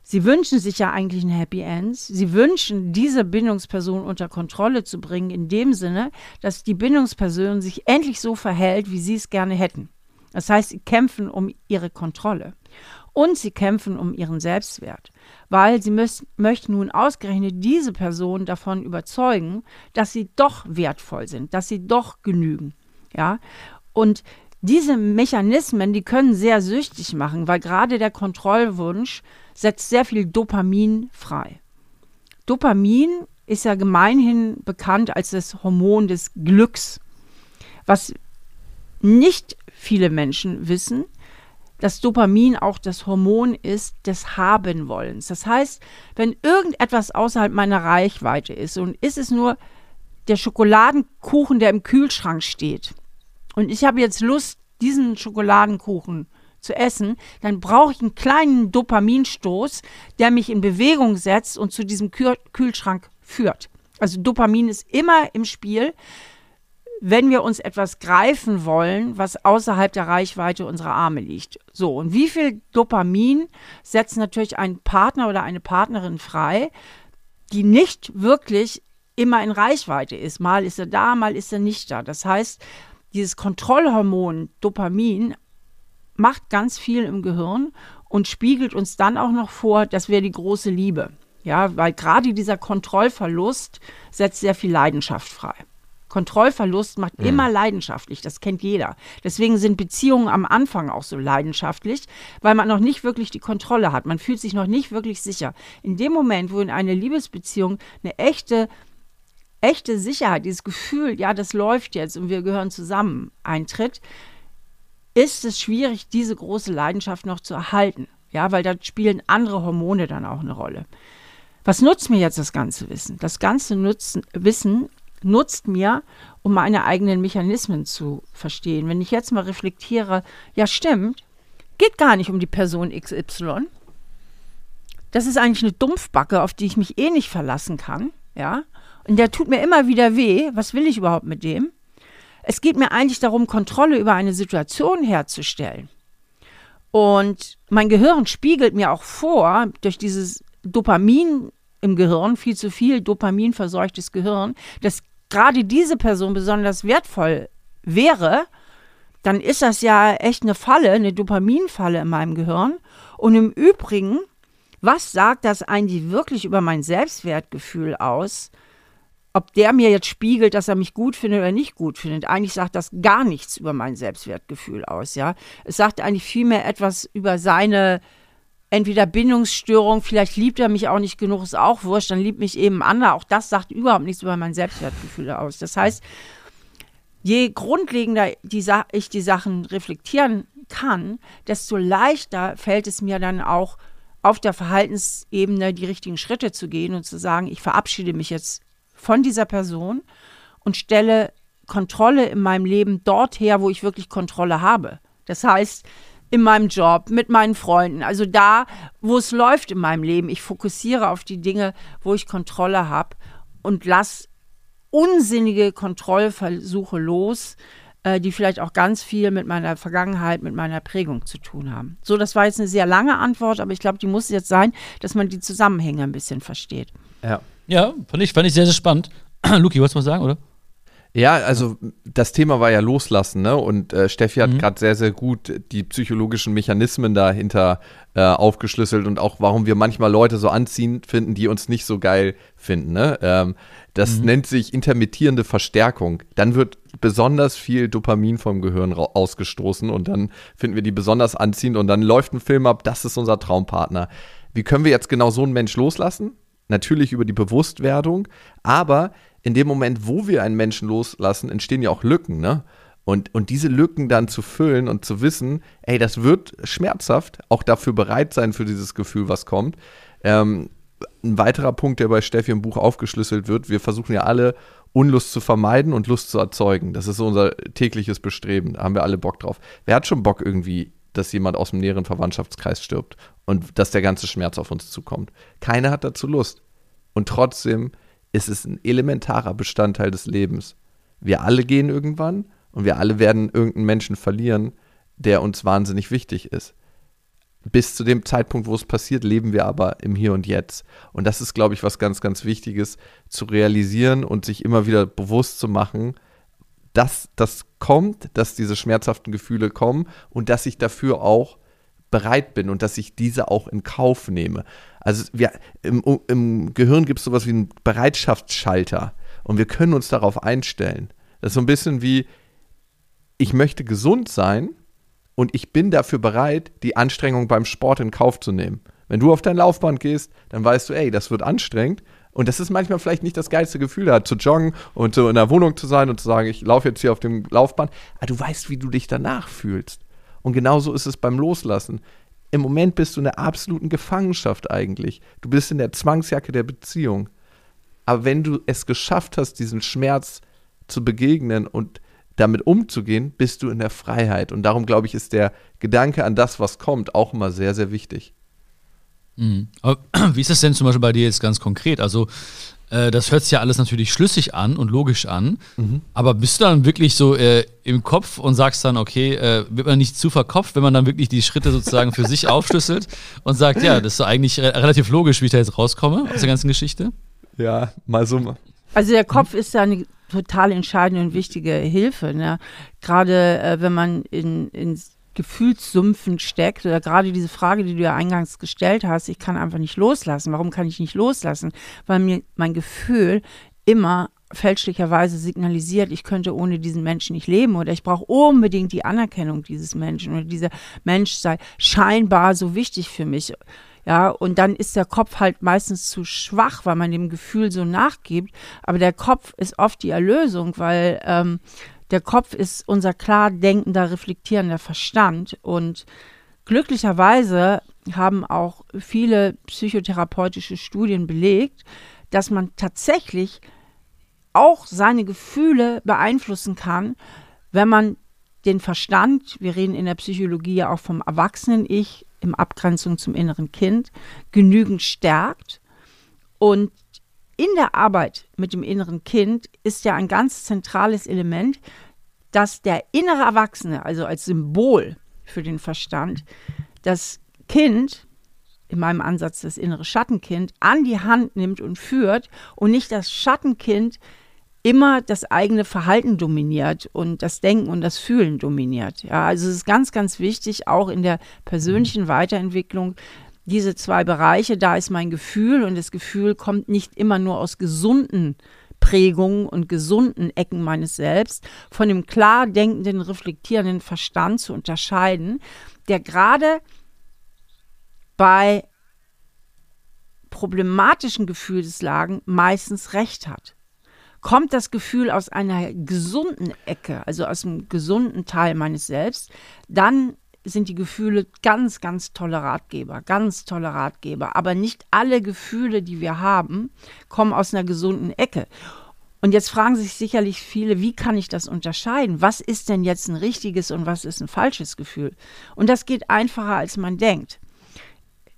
Sie wünschen sich ja eigentlich ein Happy End. Sie wünschen, diese Bindungsperson unter Kontrolle zu bringen, in dem Sinne, dass die Bindungsperson sich endlich so verhält, wie sie es gerne hätten. Das heißt, sie kämpfen um ihre Kontrolle. Und sie kämpfen um ihren Selbstwert, weil sie müssen, möchten nun ausgerechnet diese Person davon überzeugen, dass sie doch wertvoll sind, dass sie doch genügen. Ja, und diese Mechanismen, die können sehr süchtig machen, weil gerade der Kontrollwunsch setzt sehr viel Dopamin frei. Dopamin ist ja gemeinhin bekannt als das Hormon des Glücks. Was nicht viele Menschen wissen, dass Dopamin auch das Hormon ist des Habenwollens. Das heißt, wenn irgendetwas außerhalb meiner Reichweite ist und ist es nur der Schokoladenkuchen, der im Kühlschrank steht, und ich habe jetzt Lust, diesen Schokoladenkuchen zu essen, dann brauche ich einen kleinen Dopaminstoß, der mich in Bewegung setzt und zu diesem Kühl Kühlschrank führt. Also Dopamin ist immer im Spiel, wenn wir uns etwas greifen wollen, was außerhalb der Reichweite unserer Arme liegt. So, und wie viel Dopamin setzt natürlich ein Partner oder eine Partnerin frei, die nicht wirklich immer in Reichweite ist. Mal ist er da, mal ist er nicht da. Das heißt, dieses Kontrollhormon Dopamin macht ganz viel im Gehirn und spiegelt uns dann auch noch vor, das wäre die große Liebe. Ja, weil gerade dieser Kontrollverlust setzt sehr viel Leidenschaft frei. Kontrollverlust macht mhm. immer leidenschaftlich, das kennt jeder. Deswegen sind Beziehungen am Anfang auch so leidenschaftlich, weil man noch nicht wirklich die Kontrolle hat. Man fühlt sich noch nicht wirklich sicher. In dem Moment, wo in eine Liebesbeziehung eine echte echte Sicherheit, dieses Gefühl, ja, das läuft jetzt und wir gehören zusammen, eintritt, ist es schwierig, diese große Leidenschaft noch zu erhalten. Ja, weil da spielen andere Hormone dann auch eine Rolle. Was nutzt mir jetzt das ganze Wissen? Das ganze Nutzen, Wissen nutzt mir, um meine eigenen Mechanismen zu verstehen. Wenn ich jetzt mal reflektiere, ja stimmt, geht gar nicht um die Person XY. Das ist eigentlich eine Dumpfbacke, auf die ich mich eh nicht verlassen kann. Ja, und der tut mir immer wieder weh. Was will ich überhaupt mit dem? Es geht mir eigentlich darum, Kontrolle über eine Situation herzustellen. Und mein Gehirn spiegelt mir auch vor, durch dieses Dopamin im Gehirn, viel zu viel Dopamin verseuchtes Gehirn, dass gerade diese Person besonders wertvoll wäre, dann ist das ja echt eine Falle, eine Dopaminfalle in meinem Gehirn. Und im Übrigen, was sagt das eigentlich wirklich über mein Selbstwertgefühl aus? ob der mir jetzt spiegelt, dass er mich gut findet oder nicht gut findet. Eigentlich sagt das gar nichts über mein Selbstwertgefühl aus, ja. Es sagt eigentlich vielmehr etwas über seine entweder Bindungsstörung, vielleicht liebt er mich auch nicht genug, ist auch wurscht, dann liebt mich eben ein anderer. Auch das sagt überhaupt nichts über mein Selbstwertgefühl aus. Das heißt, je grundlegender die ich die Sachen reflektieren kann, desto leichter fällt es mir dann auch auf der Verhaltensebene die richtigen Schritte zu gehen und zu sagen, ich verabschiede mich jetzt von dieser Person und stelle Kontrolle in meinem Leben dort her, wo ich wirklich Kontrolle habe. Das heißt, in meinem Job, mit meinen Freunden, also da, wo es läuft in meinem Leben. Ich fokussiere auf die Dinge, wo ich Kontrolle habe und lasse unsinnige Kontrollversuche los, äh, die vielleicht auch ganz viel mit meiner Vergangenheit, mit meiner Prägung zu tun haben. So, das war jetzt eine sehr lange Antwort, aber ich glaube, die muss jetzt sein, dass man die Zusammenhänge ein bisschen versteht. Ja. Ja, fand ich, fand ich sehr, sehr spannend. Luki, wolltest du was sagen, oder? Ja, also das Thema war ja Loslassen, ne? Und äh, Steffi hat mhm. gerade sehr, sehr gut die psychologischen Mechanismen dahinter äh, aufgeschlüsselt und auch, warum wir manchmal Leute so anziehen finden, die uns nicht so geil finden. Ne? Ähm, das mhm. nennt sich intermittierende Verstärkung. Dann wird besonders viel Dopamin vom Gehirn ausgestoßen und dann finden wir die besonders anziehend und dann läuft ein Film ab, das ist unser Traumpartner. Wie können wir jetzt genau so einen Mensch loslassen? Natürlich über die Bewusstwerdung, aber in dem Moment, wo wir einen Menschen loslassen, entstehen ja auch Lücken, ne? Und, und diese Lücken dann zu füllen und zu wissen, ey, das wird schmerzhaft, auch dafür bereit sein für dieses Gefühl, was kommt. Ähm, ein weiterer Punkt, der bei Steffi im Buch aufgeschlüsselt wird, wir versuchen ja alle, Unlust zu vermeiden und Lust zu erzeugen. Das ist so unser tägliches Bestreben. Da haben wir alle Bock drauf. Wer hat schon Bock irgendwie, dass jemand aus dem näheren Verwandtschaftskreis stirbt und dass der ganze Schmerz auf uns zukommt? Keiner hat dazu Lust. Und trotzdem ist es ein elementarer Bestandteil des Lebens. Wir alle gehen irgendwann und wir alle werden irgendeinen Menschen verlieren, der uns wahnsinnig wichtig ist. Bis zu dem Zeitpunkt, wo es passiert, leben wir aber im Hier und Jetzt. Und das ist, glaube ich, was ganz, ganz Wichtiges zu realisieren und sich immer wieder bewusst zu machen, dass das kommt, dass diese schmerzhaften Gefühle kommen und dass ich dafür auch bereit bin und dass ich diese auch in Kauf nehme. Also wir, im, im Gehirn gibt es sowas wie einen Bereitschaftsschalter und wir können uns darauf einstellen. Das ist so ein bisschen wie, ich möchte gesund sein und ich bin dafür bereit, die Anstrengung beim Sport in Kauf zu nehmen. Wenn du auf dein Laufband gehst, dann weißt du, ey, das wird anstrengend. Und das ist manchmal vielleicht nicht das geilste Gefühl, da zu joggen und so in der Wohnung zu sein und zu sagen, ich laufe jetzt hier auf dem Laufband. Aber du weißt, wie du dich danach fühlst. Und genauso ist es beim Loslassen. Im Moment bist du in der absoluten Gefangenschaft eigentlich. Du bist in der Zwangsjacke der Beziehung. Aber wenn du es geschafft hast, diesen Schmerz zu begegnen und damit umzugehen, bist du in der Freiheit. Und darum, glaube ich, ist der Gedanke an das, was kommt, auch immer sehr, sehr wichtig. Mhm. wie ist das denn zum Beispiel bei dir jetzt ganz konkret? Also, äh, das hört sich ja alles natürlich schlüssig an und logisch an. Mhm. Aber bist du dann wirklich so äh, im Kopf und sagst dann, okay, äh, wird man nicht zu verkopft, wenn man dann wirklich die Schritte sozusagen für sich aufschlüsselt und sagt, ja, das ist so eigentlich re relativ logisch, wie ich da jetzt rauskomme aus der ganzen Geschichte? Ja, mal so. Also der Kopf ist ja eine total entscheidende und wichtige Hilfe. Ne? Gerade äh, wenn man in, in Gefühlssümpfen steckt oder gerade diese Frage, die du ja eingangs gestellt hast, ich kann einfach nicht loslassen. Warum kann ich nicht loslassen? Weil mir mein Gefühl immer fälschlicherweise signalisiert, ich könnte ohne diesen Menschen nicht leben oder ich brauche unbedingt die Anerkennung dieses Menschen oder dieser Mensch sei scheinbar so wichtig für mich. Ja, und dann ist der Kopf halt meistens zu schwach, weil man dem Gefühl so nachgibt. Aber der Kopf ist oft die Erlösung, weil ähm, der Kopf ist unser klar denkender, reflektierender Verstand und glücklicherweise haben auch viele psychotherapeutische Studien belegt, dass man tatsächlich auch seine Gefühle beeinflussen kann, wenn man den Verstand, wir reden in der Psychologie ja auch vom Erwachsenen-Ich im Abgrenzung zum inneren Kind, genügend stärkt und in der Arbeit mit dem inneren Kind ist ja ein ganz zentrales Element, dass der innere Erwachsene, also als Symbol für den Verstand, das Kind, in meinem Ansatz das innere Schattenkind, an die Hand nimmt und führt und nicht das Schattenkind immer das eigene Verhalten dominiert und das Denken und das Fühlen dominiert. Ja, also es ist ganz, ganz wichtig, auch in der persönlichen Weiterentwicklung, diese zwei Bereiche, da ist mein Gefühl und das Gefühl kommt nicht immer nur aus gesunden Prägungen und gesunden Ecken meines Selbst von dem klar denkenden, reflektierenden Verstand zu unterscheiden, der gerade bei problematischen Gefühlslagen meistens recht hat. Kommt das Gefühl aus einer gesunden Ecke, also aus einem gesunden Teil meines Selbst, dann sind die Gefühle ganz, ganz tolle Ratgeber, ganz tolle Ratgeber. Aber nicht alle Gefühle, die wir haben, kommen aus einer gesunden Ecke. Und jetzt fragen sich sicherlich viele, wie kann ich das unterscheiden? Was ist denn jetzt ein richtiges und was ist ein falsches Gefühl? Und das geht einfacher, als man denkt.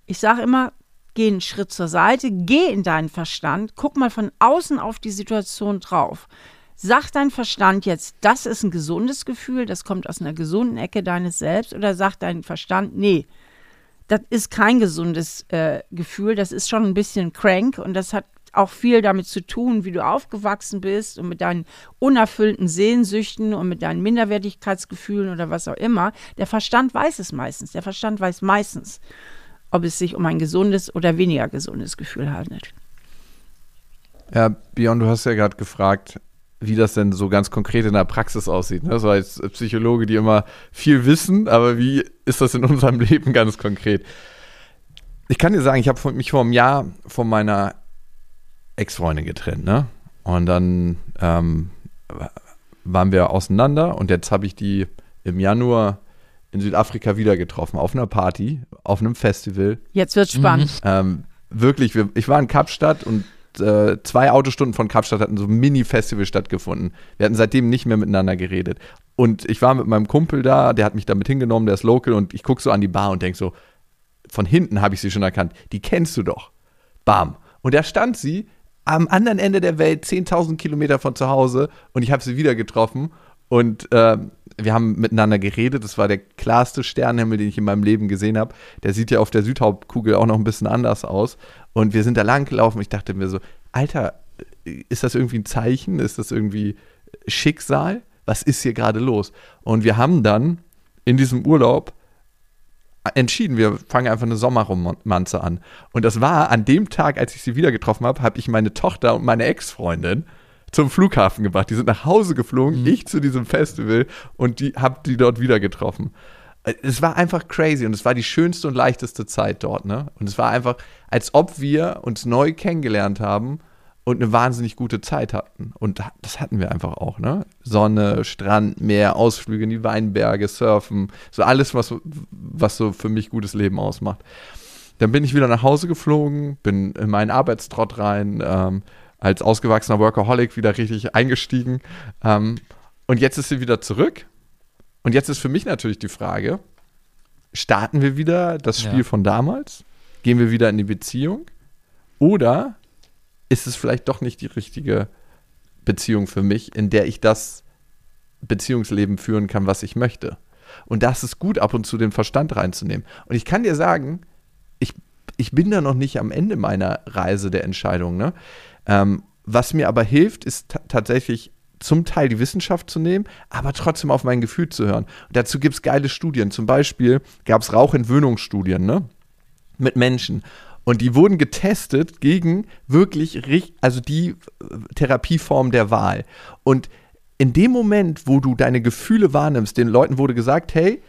Ich sage immer, geh einen Schritt zur Seite, geh in deinen Verstand, guck mal von außen auf die Situation drauf. Sagt dein Verstand jetzt, das ist ein gesundes Gefühl, das kommt aus einer gesunden Ecke deines Selbst, oder sagt dein Verstand, nee, das ist kein gesundes äh, Gefühl, das ist schon ein bisschen crank und das hat auch viel damit zu tun, wie du aufgewachsen bist und mit deinen unerfüllten Sehnsüchten und mit deinen Minderwertigkeitsgefühlen oder was auch immer. Der Verstand weiß es meistens. Der Verstand weiß meistens, ob es sich um ein gesundes oder weniger gesundes Gefühl handelt. Ja, Björn, du hast ja gerade gefragt, wie das denn so ganz konkret in der Praxis aussieht. Ne? So als Psychologe, die immer viel wissen, aber wie ist das in unserem Leben ganz konkret? Ich kann dir sagen, ich habe mich vor einem Jahr von meiner Ex-Freundin getrennt, ne? Und dann ähm, waren wir auseinander und jetzt habe ich die im Januar in Südafrika wieder getroffen, auf einer Party, auf einem Festival. Jetzt wird's spannend. Mhm. Ähm, wirklich, wir, ich war in Kapstadt und äh, zwei Autostunden von Kapstadt hatten so ein Mini-Festival stattgefunden. Wir hatten seitdem nicht mehr miteinander geredet. Und ich war mit meinem Kumpel da, der hat mich damit hingenommen, der ist local und ich gucke so an die Bar und denke so, von hinten habe ich sie schon erkannt, die kennst du doch. Bam. Und da stand sie am anderen Ende der Welt, 10.000 Kilometer von zu Hause und ich habe sie wieder getroffen und äh, wir haben miteinander geredet. Das war der klarste Sternenhimmel, den ich in meinem Leben gesehen habe. Der sieht ja auf der Südhauptkugel auch noch ein bisschen anders aus. Und wir sind da lang gelaufen. Ich dachte mir so, Alter, ist das irgendwie ein Zeichen? Ist das irgendwie Schicksal? Was ist hier gerade los? Und wir haben dann in diesem Urlaub entschieden, wir fangen einfach eine Sommerromanze an. Und das war an dem Tag, als ich sie wieder getroffen habe, habe ich meine Tochter und meine Ex-Freundin zum Flughafen gebracht. Die sind nach Hause geflogen, mhm. ich zu diesem Festival und die habe die dort wieder getroffen. Es war einfach crazy und es war die schönste und leichteste Zeit dort, ne? Und es war einfach, als ob wir uns neu kennengelernt haben und eine wahnsinnig gute Zeit hatten. Und das hatten wir einfach auch, ne? Sonne, Strand, Meer, Ausflüge in die Weinberge, Surfen, so alles, was, was so für mich gutes Leben ausmacht. Dann bin ich wieder nach Hause geflogen, bin in meinen Arbeitstrott rein, ähm, als ausgewachsener Workaholic wieder richtig eingestiegen. Ähm, und jetzt ist sie wieder zurück. Und jetzt ist für mich natürlich die Frage: Starten wir wieder das Spiel ja. von damals? Gehen wir wieder in die Beziehung? Oder ist es vielleicht doch nicht die richtige Beziehung für mich, in der ich das Beziehungsleben führen kann, was ich möchte? Und das ist gut, ab und zu den Verstand reinzunehmen. Und ich kann dir sagen, ich, ich bin da noch nicht am Ende meiner Reise der Entscheidung. Ne? Ähm, was mir aber hilft, ist tatsächlich zum Teil die Wissenschaft zu nehmen, aber trotzdem auf mein Gefühl zu hören. Und dazu gibt es geile Studien. Zum Beispiel gab es Rauchentwöhnungsstudien ne? mit Menschen. Und die wurden getestet gegen wirklich, also die äh, Therapieform der Wahl. Und in dem Moment, wo du deine Gefühle wahrnimmst, den Leuten wurde gesagt, hey,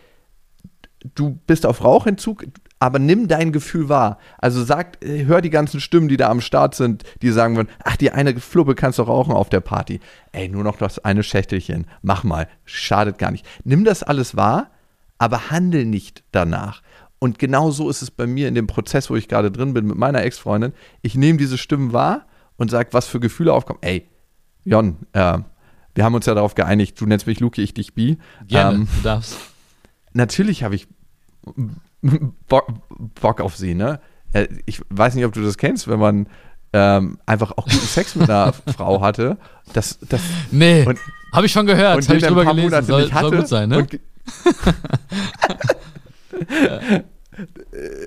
du bist auf Rauchentzug, aber nimm dein Gefühl wahr. Also sag, äh, hör die ganzen Stimmen, die da am Start sind, die sagen würden, ach, die eine Fluppe kannst du rauchen auf der Party. Ey, nur noch das eine Schächtelchen. Mach mal. Schadet gar nicht. Nimm das alles wahr, aber handel nicht danach. Und genau so ist es bei mir in dem Prozess, wo ich gerade drin bin mit meiner Ex-Freundin. Ich nehme diese Stimmen wahr und sage, was für Gefühle aufkommen. Ey, Jon, äh, wir haben uns ja darauf geeinigt, du nennst mich Luki, ich dich Bi. Gerne, ähm, du darfst. Natürlich habe ich Bock, Bock auf sie, ne? Äh, ich weiß nicht, ob du das kennst, wenn man ähm, einfach auch guten Sex mit einer Frau hatte. Das, das, nee, habe ich schon gehört, habe ich drüber gelesen. Soll, hatte, soll gut sein, ne?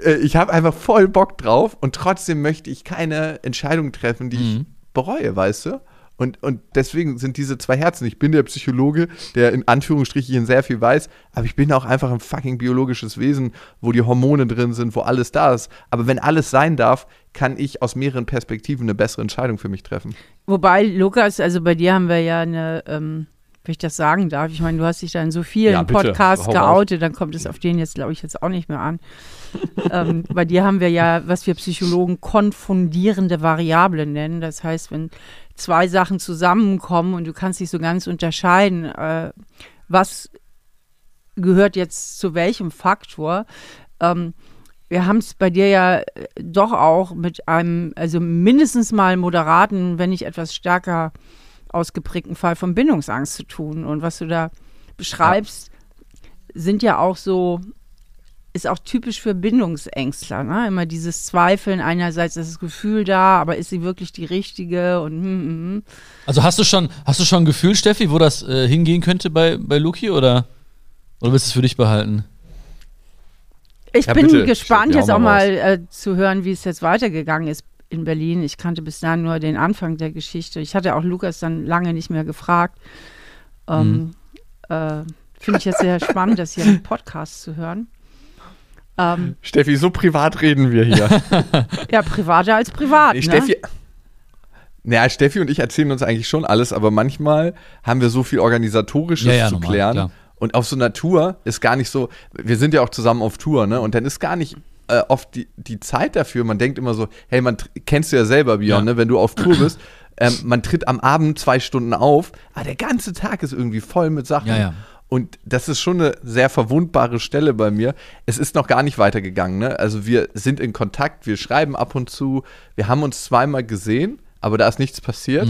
Äh, ich habe einfach voll Bock drauf und trotzdem möchte ich keine Entscheidung treffen, die mhm. ich bereue, weißt du? Und, und deswegen sind diese zwei Herzen. Ich bin der Psychologe, der in Anführungsstrichen sehr viel weiß, aber ich bin auch einfach ein fucking biologisches Wesen, wo die Hormone drin sind, wo alles da ist. Aber wenn alles sein darf, kann ich aus mehreren Perspektiven eine bessere Entscheidung für mich treffen. Wobei, Lukas, also bei dir haben wir ja eine ähm, wenn ich das sagen darf. Ich meine, du hast dich da in so vielen Ja. Podcasts geoutet, dann kommt es auf den jetzt, glaube ich, jetzt auch nicht mehr an. ähm, bei dir haben wir ja, was wir Psychologen konfundierende Variablen nennen. Das heißt, wenn zwei Sachen zusammenkommen und du kannst nicht so ganz unterscheiden, äh, was gehört jetzt zu welchem Faktor. Ähm, wir haben es bei dir ja äh, doch auch mit einem, also mindestens mal moderaten, wenn nicht etwas stärker ausgeprägten Fall von Bindungsangst zu tun. Und was du da beschreibst, sind ja auch so, ist auch typisch für Bindungsängstler. Ne? Immer dieses Zweifeln, einerseits ist das Gefühl da, aber ist sie wirklich die richtige? Und hm, hm, hm. Also hast du schon, hast du schon ein Gefühl, Steffi, wo das äh, hingehen könnte bei, bei Luki oder, oder willst du es für dich behalten? Ich Ja, bin bitte, gespannt, jetzt auch mal äh, zu hören, wie es jetzt weitergegangen ist in Berlin. Ich kannte bis dahin nur den Anfang der Geschichte. Ich hatte auch Lukas dann lange nicht mehr gefragt. Ähm, äh, Finde ich jetzt sehr spannend, das hier im Podcast zu hören. Ähm, Steffi, so privat reden wir hier. ja, privater als privat. Nee, ne? Steffi. Naja, Steffi und ich erzählen uns eigentlich schon alles, aber manchmal haben wir so viel Organisatorisches Ja, ja, zu normal, klären. klar. Und auf so einer Tour ist gar nicht so, wir sind ja auch zusammen auf Tour, ne? Und dann ist gar nicht äh, oft die, die Zeit dafür. Man denkt immer so, hey, man kennst du ja selber, Björn, Ja. ne? Wenn du auf Tour bist, ähm, man tritt am Abend zwei Stunden auf, aber der ganze Tag ist irgendwie voll mit Sachen. Ja, ja. Und das ist schon eine sehr verwundbare Stelle bei mir. Es ist noch gar nicht weitergegangen. Ne? Also wir sind in Kontakt, wir schreiben ab und zu. Wir haben uns zweimal gesehen, aber da ist nichts passiert.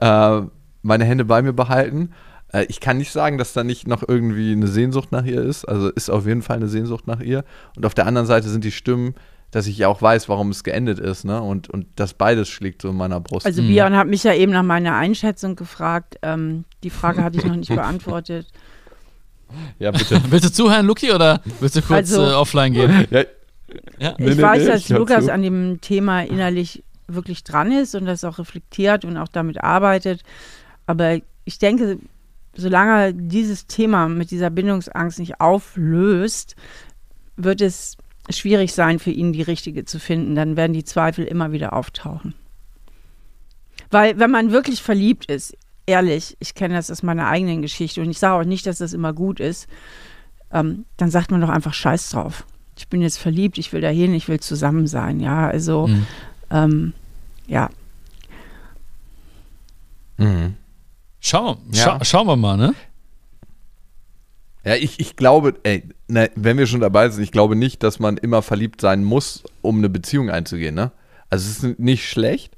Äh, meine Hände bei mir behalten. Äh, ich kann nicht sagen, dass da nicht noch irgendwie eine Sehnsucht nach ihr ist. Also ist auf jeden Fall eine Sehnsucht nach ihr. Und auf der anderen Seite sind die Stimmen, dass ich ja auch weiß, warum es geendet ist. Ne? Und, und das beides schlägt so in meiner Brust. Also Björn hat mich ja eben nach meiner Einschätzung gefragt. Ähm, die Frage hatte ich noch nicht beantwortet. Ja, bitte. Willst du zuhören, Luki, oder willst du kurz Also- äh, offline gehen? ja, Ja. Ich nee, weiß, nee, dass ich Lukas zu. an dem Thema innerlich wirklich dran ist und das auch reflektiert und auch damit arbeitet. Aber ich denke, solange er dieses Thema mit dieser Bindungsangst nicht auflöst, wird es schwierig sein, für ihn die richtige zu finden. Dann werden die Zweifel immer wieder auftauchen. Weil wenn man wirklich verliebt ist, ehrlich, ich kenne das aus meiner eigenen Geschichte und ich sage auch nicht, dass das immer gut ist, ähm, dann sagt man doch einfach Scheiß drauf. Ich bin jetzt verliebt, ich will dahin, ich will zusammen sein. Ja, also Mhm. ähm, ja, Mhm. Schau, Ja. scha schauen wir mal, ne? Ja, ich, ich glaube, ey, ne, wenn wir schon dabei sind, ich glaube nicht, dass man immer verliebt sein muss, um eine Beziehung einzugehen, ne? Also es ist nicht schlecht.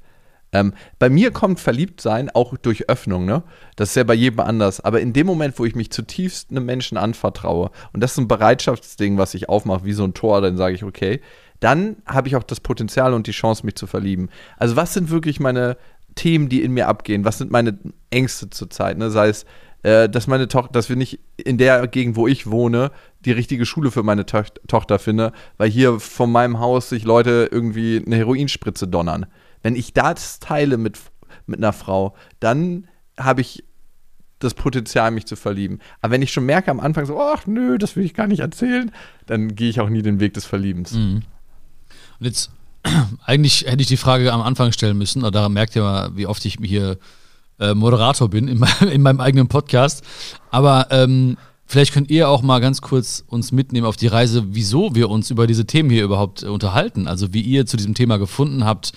Ähm, bei mir kommt Verliebtsein auch durch Öffnung, ne? Das ist ja bei jedem anders. Aber in dem Moment, wo ich mich zutiefst einem Menschen anvertraue, und das ist ein Bereitschaftsding, was ich aufmache, wie so ein Tor, dann sage ich, okay, dann habe ich auch das Potenzial und die Chance, mich zu verlieben. Also was sind wirklich meine Themen, die in mir abgehen? Was sind meine Ängste zurzeit? Ne? Sei es, äh, dass meine Tochter, dass wir nicht in der Gegend, wo ich wohne, die richtige Schule für meine Toch Tochter finde, weil hier von meinem Haus sich Leute irgendwie eine Heroinspritze donnern. Wenn ich das teile mit, mit einer Frau, dann habe ich das Potenzial, mich zu verlieben. Aber wenn ich schon merke am Anfang so, ach nö, das will ich gar nicht erzählen, dann gehe ich auch nie den Weg des Verliebens. Und jetzt, eigentlich hätte ich die Frage am Anfang stellen müssen, aber daran merkt ihr mal, wie oft ich hier äh, Moderator bin in, meinem- in meinem eigenen Podcast. Aber ähm, vielleicht könnt ihr auch mal ganz kurz uns mitnehmen auf die Reise, wieso wir uns über diese Themen hier überhaupt äh, unterhalten. Also wie ihr zu diesem Thema gefunden habt.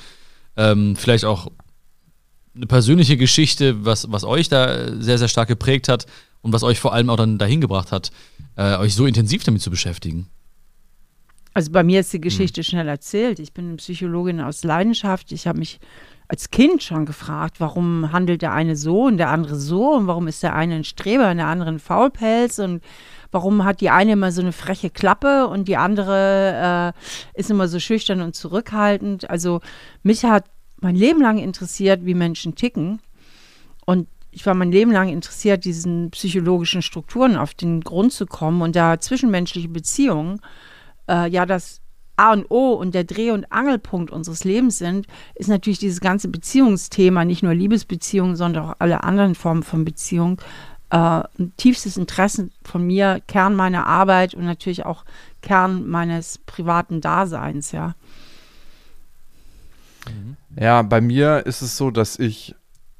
Ähm, vielleicht auch eine persönliche Geschichte, was, was euch da sehr, sehr stark geprägt hat und was euch vor allem auch dann dahin gebracht hat, äh, euch so intensiv damit zu beschäftigen. Also bei mir ist die Geschichte schnell erzählt. Ich bin Psychologin aus Leidenschaft. Ich habe mich als Kind schon gefragt, warum handelt der eine so und der andere so? Und warum ist der eine ein Streber und der andere ein Faulpelz? Und warum hat die eine immer so eine freche Klappe und die andere äh, ist immer so schüchtern und zurückhaltend. Also mich hat mein Leben lang interessiert, wie Menschen ticken. Und ich war mein Leben lang interessiert, diesen psychologischen Strukturen auf den Grund zu kommen. Und da zwischenmenschliche Beziehungen äh, ja das A und O und der Dreh- und Angelpunkt unseres Lebens sind, ist natürlich dieses ganze Beziehungsthema, nicht nur Liebesbeziehungen, sondern auch alle anderen Formen von Beziehung, äh, tiefstes Interesse von mir, Kern meiner Arbeit und natürlich auch Kern meines privaten Daseins, ja. Ja, bei mir ist es so, dass ich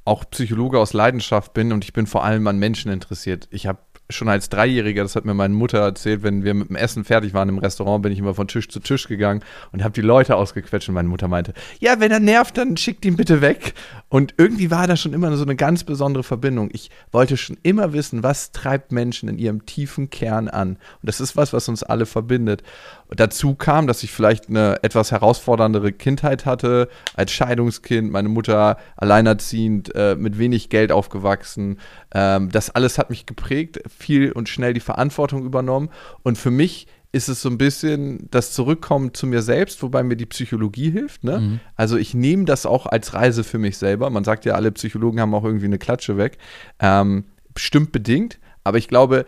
auch Psychologe aus Leidenschaft bin und ich bin vor allem an Menschen interessiert. Ich habe schon als Dreijähriger, das hat mir meine Mutter erzählt, wenn wir mit dem Essen fertig waren im Restaurant, bin ich immer von Tisch zu Tisch gegangen und habe die Leute ausgequetscht und meine Mutter meinte, ja, wenn er nervt, dann schickt ihn bitte weg. Und irgendwie war da schon immer so eine ganz besondere Verbindung. Ich wollte schon immer wissen, was treibt Menschen in ihrem tiefen Kern an. Und das ist was, was uns alle verbindet. Dazu kam, dass ich vielleicht eine etwas herausforderndere Kindheit hatte, als Scheidungskind, meine Mutter alleinerziehend, äh, mit wenig Geld aufgewachsen. Ähm, das alles hat mich geprägt, viel und schnell die Verantwortung übernommen. Und für mich ist es so ein bisschen das Zurückkommen zu mir selbst, wobei mir die Psychologie hilft. Ne? Mhm. Also ich nehme das auch als Reise für mich selber. Man sagt ja, alle Psychologen haben auch irgendwie eine Klatsche weg. Ähm, bestimmt bedingt, aber ich glaube,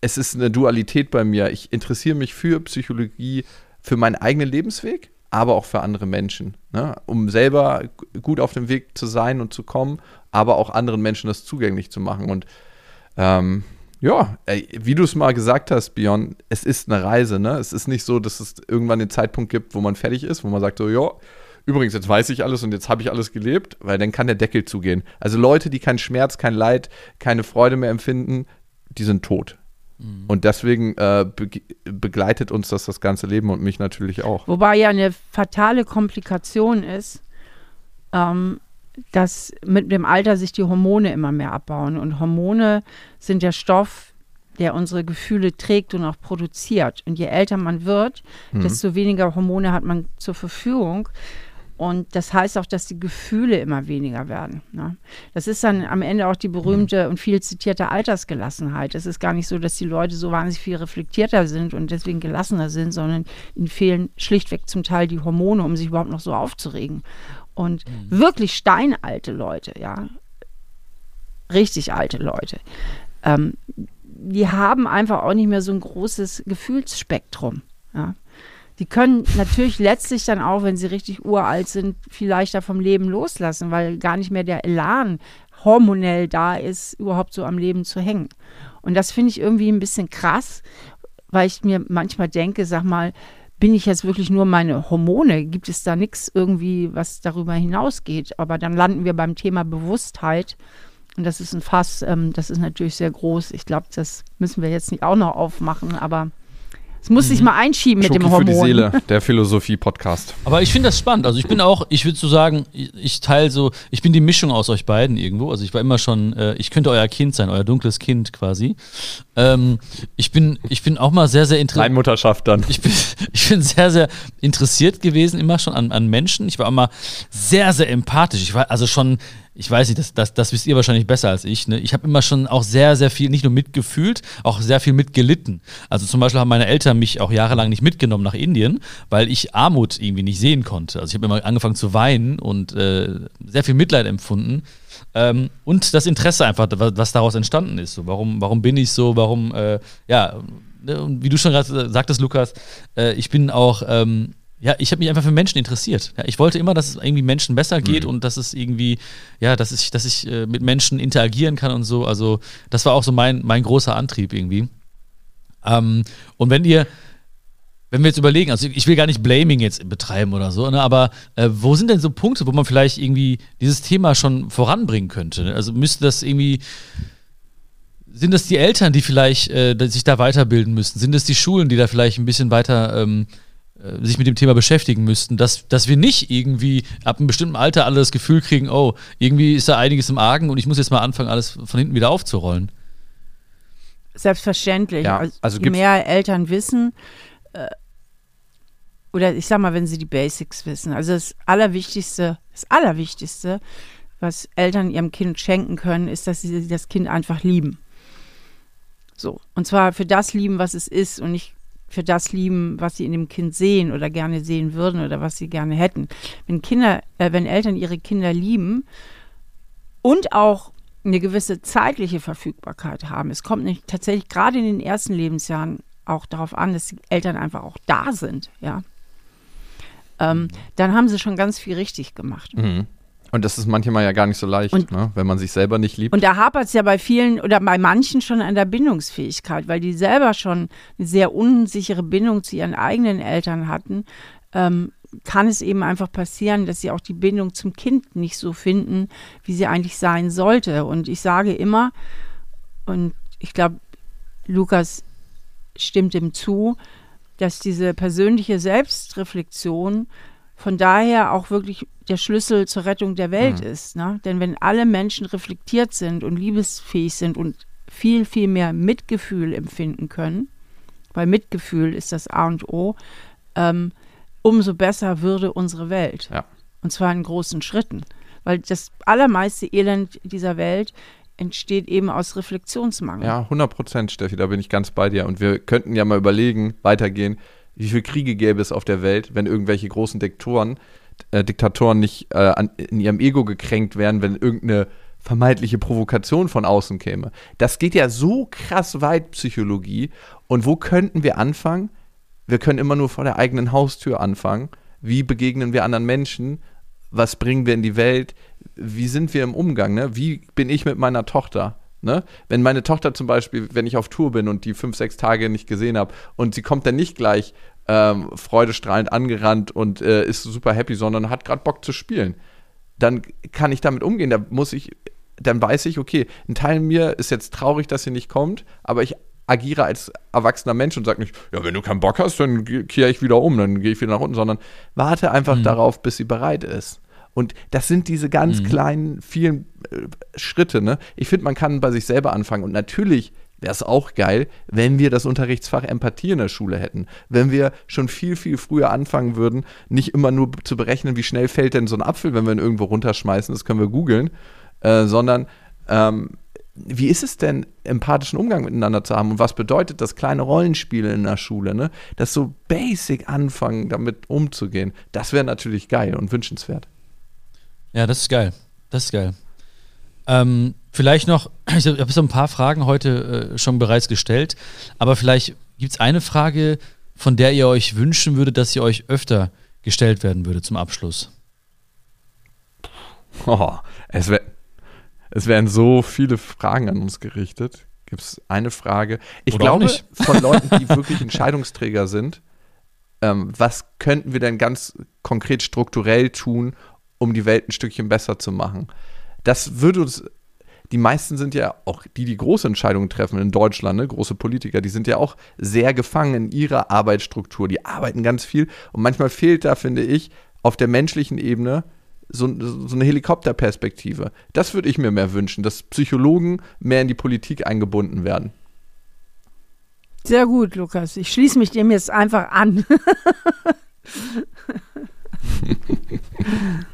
es ist eine Dualität bei mir. Ich interessiere mich für Psychologie, für meinen eigenen Lebensweg, aber auch für andere Menschen, ne? um selber gut auf dem Weg zu sein und zu kommen, aber auch anderen Menschen das zugänglich zu machen. Und ähm, ja, ey, wie du es mal gesagt hast, Björn, es ist eine Reise, ne? Es ist nicht so, dass es irgendwann den Zeitpunkt gibt, wo man fertig ist, wo man sagt so, ja, übrigens, jetzt weiß ich alles und jetzt habe ich alles gelebt, weil dann kann der Deckel zugehen. Also Leute, die keinen Schmerz, kein Leid, keine Freude mehr empfinden, die sind tot. Und deswegen äh, be begleitet uns das das ganze Leben und mich natürlich auch. Wobei ja eine fatale Komplikation ist, ähm, dass mit dem Alter sich die Hormone immer mehr abbauen. Und Hormone sind der Stoff, der unsere Gefühle trägt und auch produziert. Und je älter man wird, Mhm. desto weniger Hormone hat man zur Verfügung. Und das heißt auch, dass die Gefühle immer weniger werden. Ne? Das ist dann am Ende auch die berühmte und viel zitierte Altersgelassenheit. Es ist gar nicht so, dass die Leute so wahnsinnig viel reflektierter sind und deswegen gelassener sind, sondern ihnen fehlen schlichtweg zum Teil die Hormone, um sich überhaupt noch so aufzuregen. Und wirklich steinalte Leute, ja, richtig alte Leute, ähm, die haben einfach auch nicht mehr so ein großes Gefühlsspektrum. Ja. Die können natürlich letztlich dann auch, wenn sie richtig uralt sind, viel leichter vom Leben loslassen, weil gar nicht mehr der Elan hormonell da ist, überhaupt so am Leben zu hängen. Und das finde ich irgendwie ein bisschen krass, weil ich mir manchmal denke, sag mal, bin ich jetzt wirklich nur meine Hormone? Gibt es da nichts irgendwie, was darüber hinausgeht? Aber dann landen wir beim Thema Bewusstheit. Und das ist ein Fass, ähm, das ist natürlich sehr groß. Ich glaube, das müssen wir jetzt nicht auch noch aufmachen, aber es muss sich mal einschieben mit dem Schoki Hormon. für die Seele, der Philosophie-Podcast. Aber ich finde das spannend. Also ich bin auch, ich würde so sagen, ich, ich teile so, ich bin die Mischung aus euch beiden irgendwo. Also ich war immer schon, äh, ich könnte euer Kind sein, euer dunkles Kind quasi. Ähm, ich bin, ich bin auch mal sehr, sehr interessiert. Reinmutterschaft dann. Ich bin, ich bin sehr, sehr interessiert gewesen, immer schon an, an Menschen. Ich war immer sehr, sehr empathisch. Ich war also schon, ich weiß nicht, das, das, das wisst ihr wahrscheinlich besser als ich. Ne? Ich habe immer schon auch sehr, sehr viel, nicht nur mitgefühlt, auch sehr viel mitgelitten. Also zum Beispiel haben meine Eltern mich auch jahrelang nicht mitgenommen nach Indien, weil ich Armut irgendwie nicht sehen konnte. Also ich habe immer angefangen zu weinen und äh, sehr viel Mitleid empfunden. Ähm, und das Interesse einfach, was, was daraus entstanden ist. So, warum, warum bin ich so? Warum, äh, ja, ne, wie du schon gerade sagtest, Lukas, äh, ich bin auch, ähm, ja, ich habe mich einfach für Menschen interessiert. Ja, ich wollte immer, dass es irgendwie Menschen besser geht und dass es irgendwie, ja, dass ich, dass ich äh, mit Menschen interagieren kann und so. Also, das war auch so mein, mein großer Antrieb irgendwie. Ähm, und wenn ihr, wenn wir jetzt überlegen, also ich will gar nicht Blaming jetzt betreiben oder so, ne, aber äh, wo sind denn so Punkte, wo man vielleicht irgendwie dieses Thema schon voranbringen könnte? Ne? Also müsste das irgendwie, sind das die Eltern, die vielleicht äh, sich da weiterbilden müssten? Sind das die Schulen, die da vielleicht ein bisschen weiter ähm, äh, sich mit dem Thema beschäftigen müssten, dass, dass wir nicht irgendwie ab einem bestimmten Alter alle das Gefühl kriegen, oh, irgendwie ist da einiges im Argen und ich muss jetzt mal anfangen, alles von hinten wieder aufzurollen. Selbstverständlich. Ja, also, also je mehr Eltern wissen, äh, oder ich sag mal, wenn sie die Basics wissen. Also das Allerwichtigste, das Allerwichtigste, was Eltern ihrem Kind schenken können, ist, dass sie das Kind einfach lieben. So. Und zwar für das lieben, was es ist und nicht für das lieben, was sie in dem Kind sehen oder gerne sehen würden oder was sie gerne hätten. Wenn Kinder, äh, wenn Eltern ihre Kinder lieben und auch eine gewisse zeitliche Verfügbarkeit haben. Es kommt nicht tatsächlich gerade in den ersten Lebensjahren auch darauf an, dass die Eltern einfach auch da sind, ja. Ähm, dann haben sie schon ganz viel richtig gemacht. Mhm. Und das ist manchmal ja gar nicht so leicht, Und- ne? wenn man sich selber nicht liebt. Und da hapert es ja bei vielen oder bei manchen schon an der Bindungsfähigkeit, weil die selber schon eine sehr unsichere Bindung zu ihren eigenen Eltern hatten, ähm, kann es eben einfach passieren, dass sie auch die Bindung zum Kind nicht so finden, wie sie eigentlich sein sollte. Und ich sage immer, und ich glaube, Lukas stimmt ihm zu, dass diese persönliche Selbstreflexion von daher auch wirklich der Schlüssel zur Rettung der Welt Mhm. ist. Ne? Denn wenn alle Menschen reflektiert sind und liebesfähig sind und viel, viel mehr Mitgefühl empfinden können, weil Mitgefühl ist das A und O, ähm, umso besser würde unsere Welt. Ja. Und zwar in großen Schritten. Weil das allermeiste Elend dieser Welt entsteht eben aus Reflexionsmangel. Ja, 100 Prozent, Steffi, da bin ich ganz bei dir. Und wir könnten ja mal überlegen, weitergehen, wie viele Kriege gäbe es auf der Welt, wenn irgendwelche großen Diktatoren, äh, Diktatoren nicht äh, an, in ihrem Ego gekränkt wären, wenn irgendeine vermeintliche Provokation von außen käme. Das geht ja so krass weit, Psychologie. Und wo könnten wir anfangen? Wir können immer nur vor der eigenen Haustür anfangen. Wie begegnen wir anderen Menschen? Was bringen wir in die Welt? Wie sind wir im Umgang? Ne? Wie bin ich mit meiner Tochter? Ne? Wenn meine Tochter zum Beispiel, wenn ich auf Tour bin und die fünf, sechs Tage nicht gesehen habe und sie kommt dann nicht gleich ähm, freudestrahlend angerannt und äh, ist super happy, sondern hat gerade Bock zu spielen, dann kann ich damit umgehen. Da muss ich, dann weiß ich, okay, ein Teil mir ist jetzt traurig, dass sie nicht kommt, aber ich agiere als erwachsener Mensch und sage nicht, ja, wenn du keinen Bock hast, dann kehre ich wieder um, dann gehe ich wieder nach unten, sondern warte einfach darauf, bis sie bereit ist. Und das sind diese ganz kleinen, vielen äh, Schritte. Ne? Ich finde, man kann bei sich selber anfangen. Und natürlich wäre es auch geil, wenn wir das Unterrichtsfach Empathie in der Schule hätten. Wenn wir schon viel, viel früher anfangen würden, nicht immer nur zu berechnen, wie schnell fällt denn so ein Apfel, wenn wir ihn irgendwo runterschmeißen, das können wir googeln, äh, sondern ähm, wie ist es denn, empathischen Umgang miteinander zu haben und was bedeutet das kleine Rollenspiele in der Schule, ne? Das so basic anfangen, damit umzugehen. Das wäre natürlich geil und wünschenswert. Ja, das ist geil. Das ist geil. Ähm, vielleicht noch, ich habe so ein paar Fragen heute äh, schon bereits gestellt, aber vielleicht gibt es eine Frage, von der ihr euch wünschen würdet, dass sie euch öfter gestellt werden würde zum Abschluss. Oh, es, wär, es werden so viele Fragen an uns gerichtet. Gibt es eine Frage? Ich Oder glaube, nicht. von Leuten, die wirklich Entscheidungsträger sind, ähm, was könnten wir denn ganz konkret strukturell tun, um die Welt ein Stückchen besser zu machen? Das würde uns. Die meisten sind ja auch die, die große Entscheidungen treffen in Deutschland, ne, große Politiker, die sind ja auch sehr gefangen in ihrer Arbeitsstruktur. Die arbeiten ganz viel und manchmal fehlt da, finde ich, auf der menschlichen Ebene so, so eine Helikopterperspektive. Das würde ich mir mehr wünschen, dass Psychologen mehr in die Politik eingebunden werden. Sehr gut, Lukas. Ich schließe mich dem jetzt einfach an.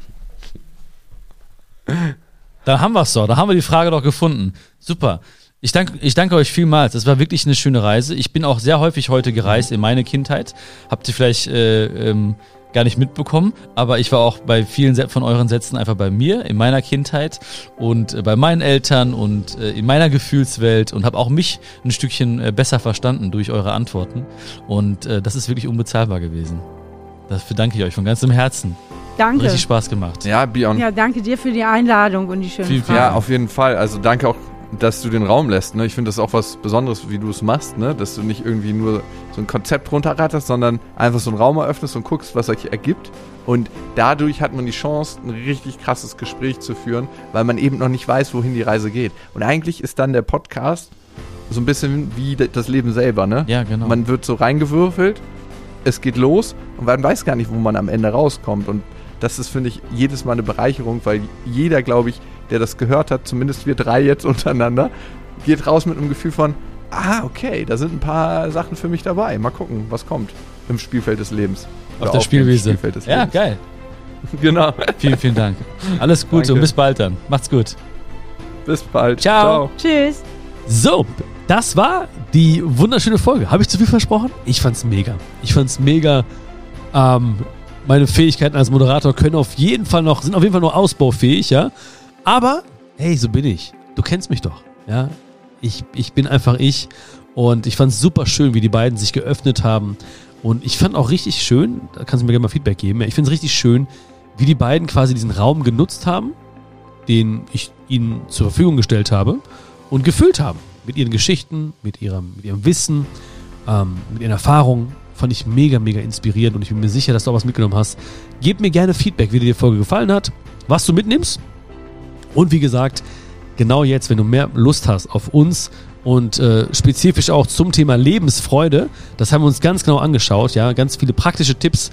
Da haben wir es doch, da haben wir die Frage doch gefunden. Super. Ich danke, ich danke euch vielmals. Das war wirklich eine schöne Reise. Ich bin auch sehr häufig heute gereist in meine Kindheit. Habt ihr vielleicht äh, ähm, gar nicht mitbekommen, aber ich war auch bei vielen von euren Sätzen einfach bei mir, in meiner Kindheit und äh, bei meinen Eltern und äh, in meiner Gefühlswelt und habe auch mich ein Stückchen äh, besser verstanden durch eure Antworten. Und äh, das ist wirklich unbezahlbar gewesen. Dafür danke ich euch von ganzem Herzen. Danke. Richtig Spaß gemacht. Ja, Björn. Ja, danke dir für die Einladung und die schönen Vielen, Fragen. Ja, auf jeden Fall. Also danke auch, dass du den Raum lässt. Ne? Ich finde das auch was Besonderes, wie du es machst, ne? dass du nicht irgendwie nur so ein Konzept runterratterst, sondern einfach so einen Raum eröffnest und guckst, was sich ergibt. Und dadurch hat man die Chance, ein richtig krasses Gespräch zu führen, weil man eben noch nicht weiß, wohin die Reise geht. Und eigentlich ist dann der Podcast so ein bisschen wie das Leben selber. Ne? Ja, genau. Man wird so reingewürfelt, es geht los und man weiß gar nicht, wo man am Ende rauskommt. Und das ist, finde ich, jedes Mal eine Bereicherung, weil jeder, glaube ich, der das gehört hat, zumindest wir drei jetzt untereinander, geht raus mit einem Gefühl von, ah, okay, da sind ein paar Sachen für mich dabei. Mal gucken, was kommt im Spielfeld des Lebens. auf der dem Spielwiese. Spielfeld des Ja, Lebens. geil. Genau. Vielen, vielen Dank. Alles Gute Danke. und bis bald dann. Macht's gut. Bis bald. Ciao. Tschüss. So, das war die wunderschöne Folge. Habe ich zu viel versprochen? Ich fand's mega. Ich fand's mega. Ähm, meine Fähigkeiten als Moderator können auf jeden Fall noch, sind auf jeden Fall noch ausbaufähig, ja. Aber, hey, so bin ich. Du kennst mich doch, ja. Ich, ich bin einfach ich. Und ich fand's super schön, wie die beiden sich geöffnet haben. Und ich fand auch richtig schön, da kannst du mir gerne mal Feedback geben, ich finde es richtig schön, wie die beiden quasi diesen Raum genutzt haben, den ich ihnen zur Verfügung gestellt habe und gefüllt haben mit ihren Geschichten, mit ihrem, mit ihrem Wissen, ähm, mit ihren Erfahrungen. Fand ich mega, mega inspirierend und ich bin mir sicher, dass du auch was mitgenommen hast. Gib mir gerne Feedback, wie dir die Folge gefallen hat, was du mitnimmst. Und wie gesagt, genau jetzt, wenn du mehr Lust hast auf uns und äh, spezifisch auch zum Thema Lebensfreude, das haben wir uns ganz genau angeschaut, ja, ganz viele praktische Tipps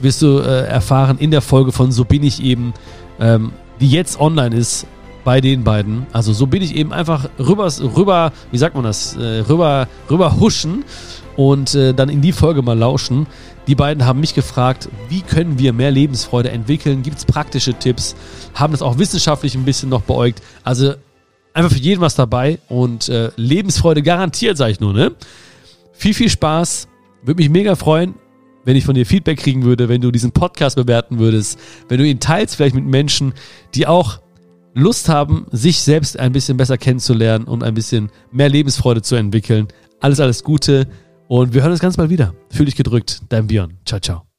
wirst du äh, erfahren in der Folge von So bin ich eben, ähm, die jetzt online ist bei den beiden. Also so bin ich eben einfach rüber, rüber wie sagt man das, äh, rüber, rüber huschen und äh, dann in die Folge mal lauschen. Die beiden haben mich gefragt, wie können wir mehr Lebensfreude entwickeln? Gibt es praktische Tipps? Haben das auch wissenschaftlich ein bisschen noch beäugt. Also einfach für jeden was dabei und äh, Lebensfreude garantiert, sage ich nur, ne? Viel, viel Spaß. Würde mich mega freuen, wenn ich von dir Feedback kriegen würde, wenn du diesen Podcast bewerten würdest, wenn du ihn teilst vielleicht mit Menschen, die auch Lust haben, sich selbst ein bisschen besser kennenzulernen und ein bisschen mehr Lebensfreude zu entwickeln. Alles, alles Gute und wir hören uns ganz bald wieder. Fühl dich gedrückt, dein Björn. Ciao, ciao.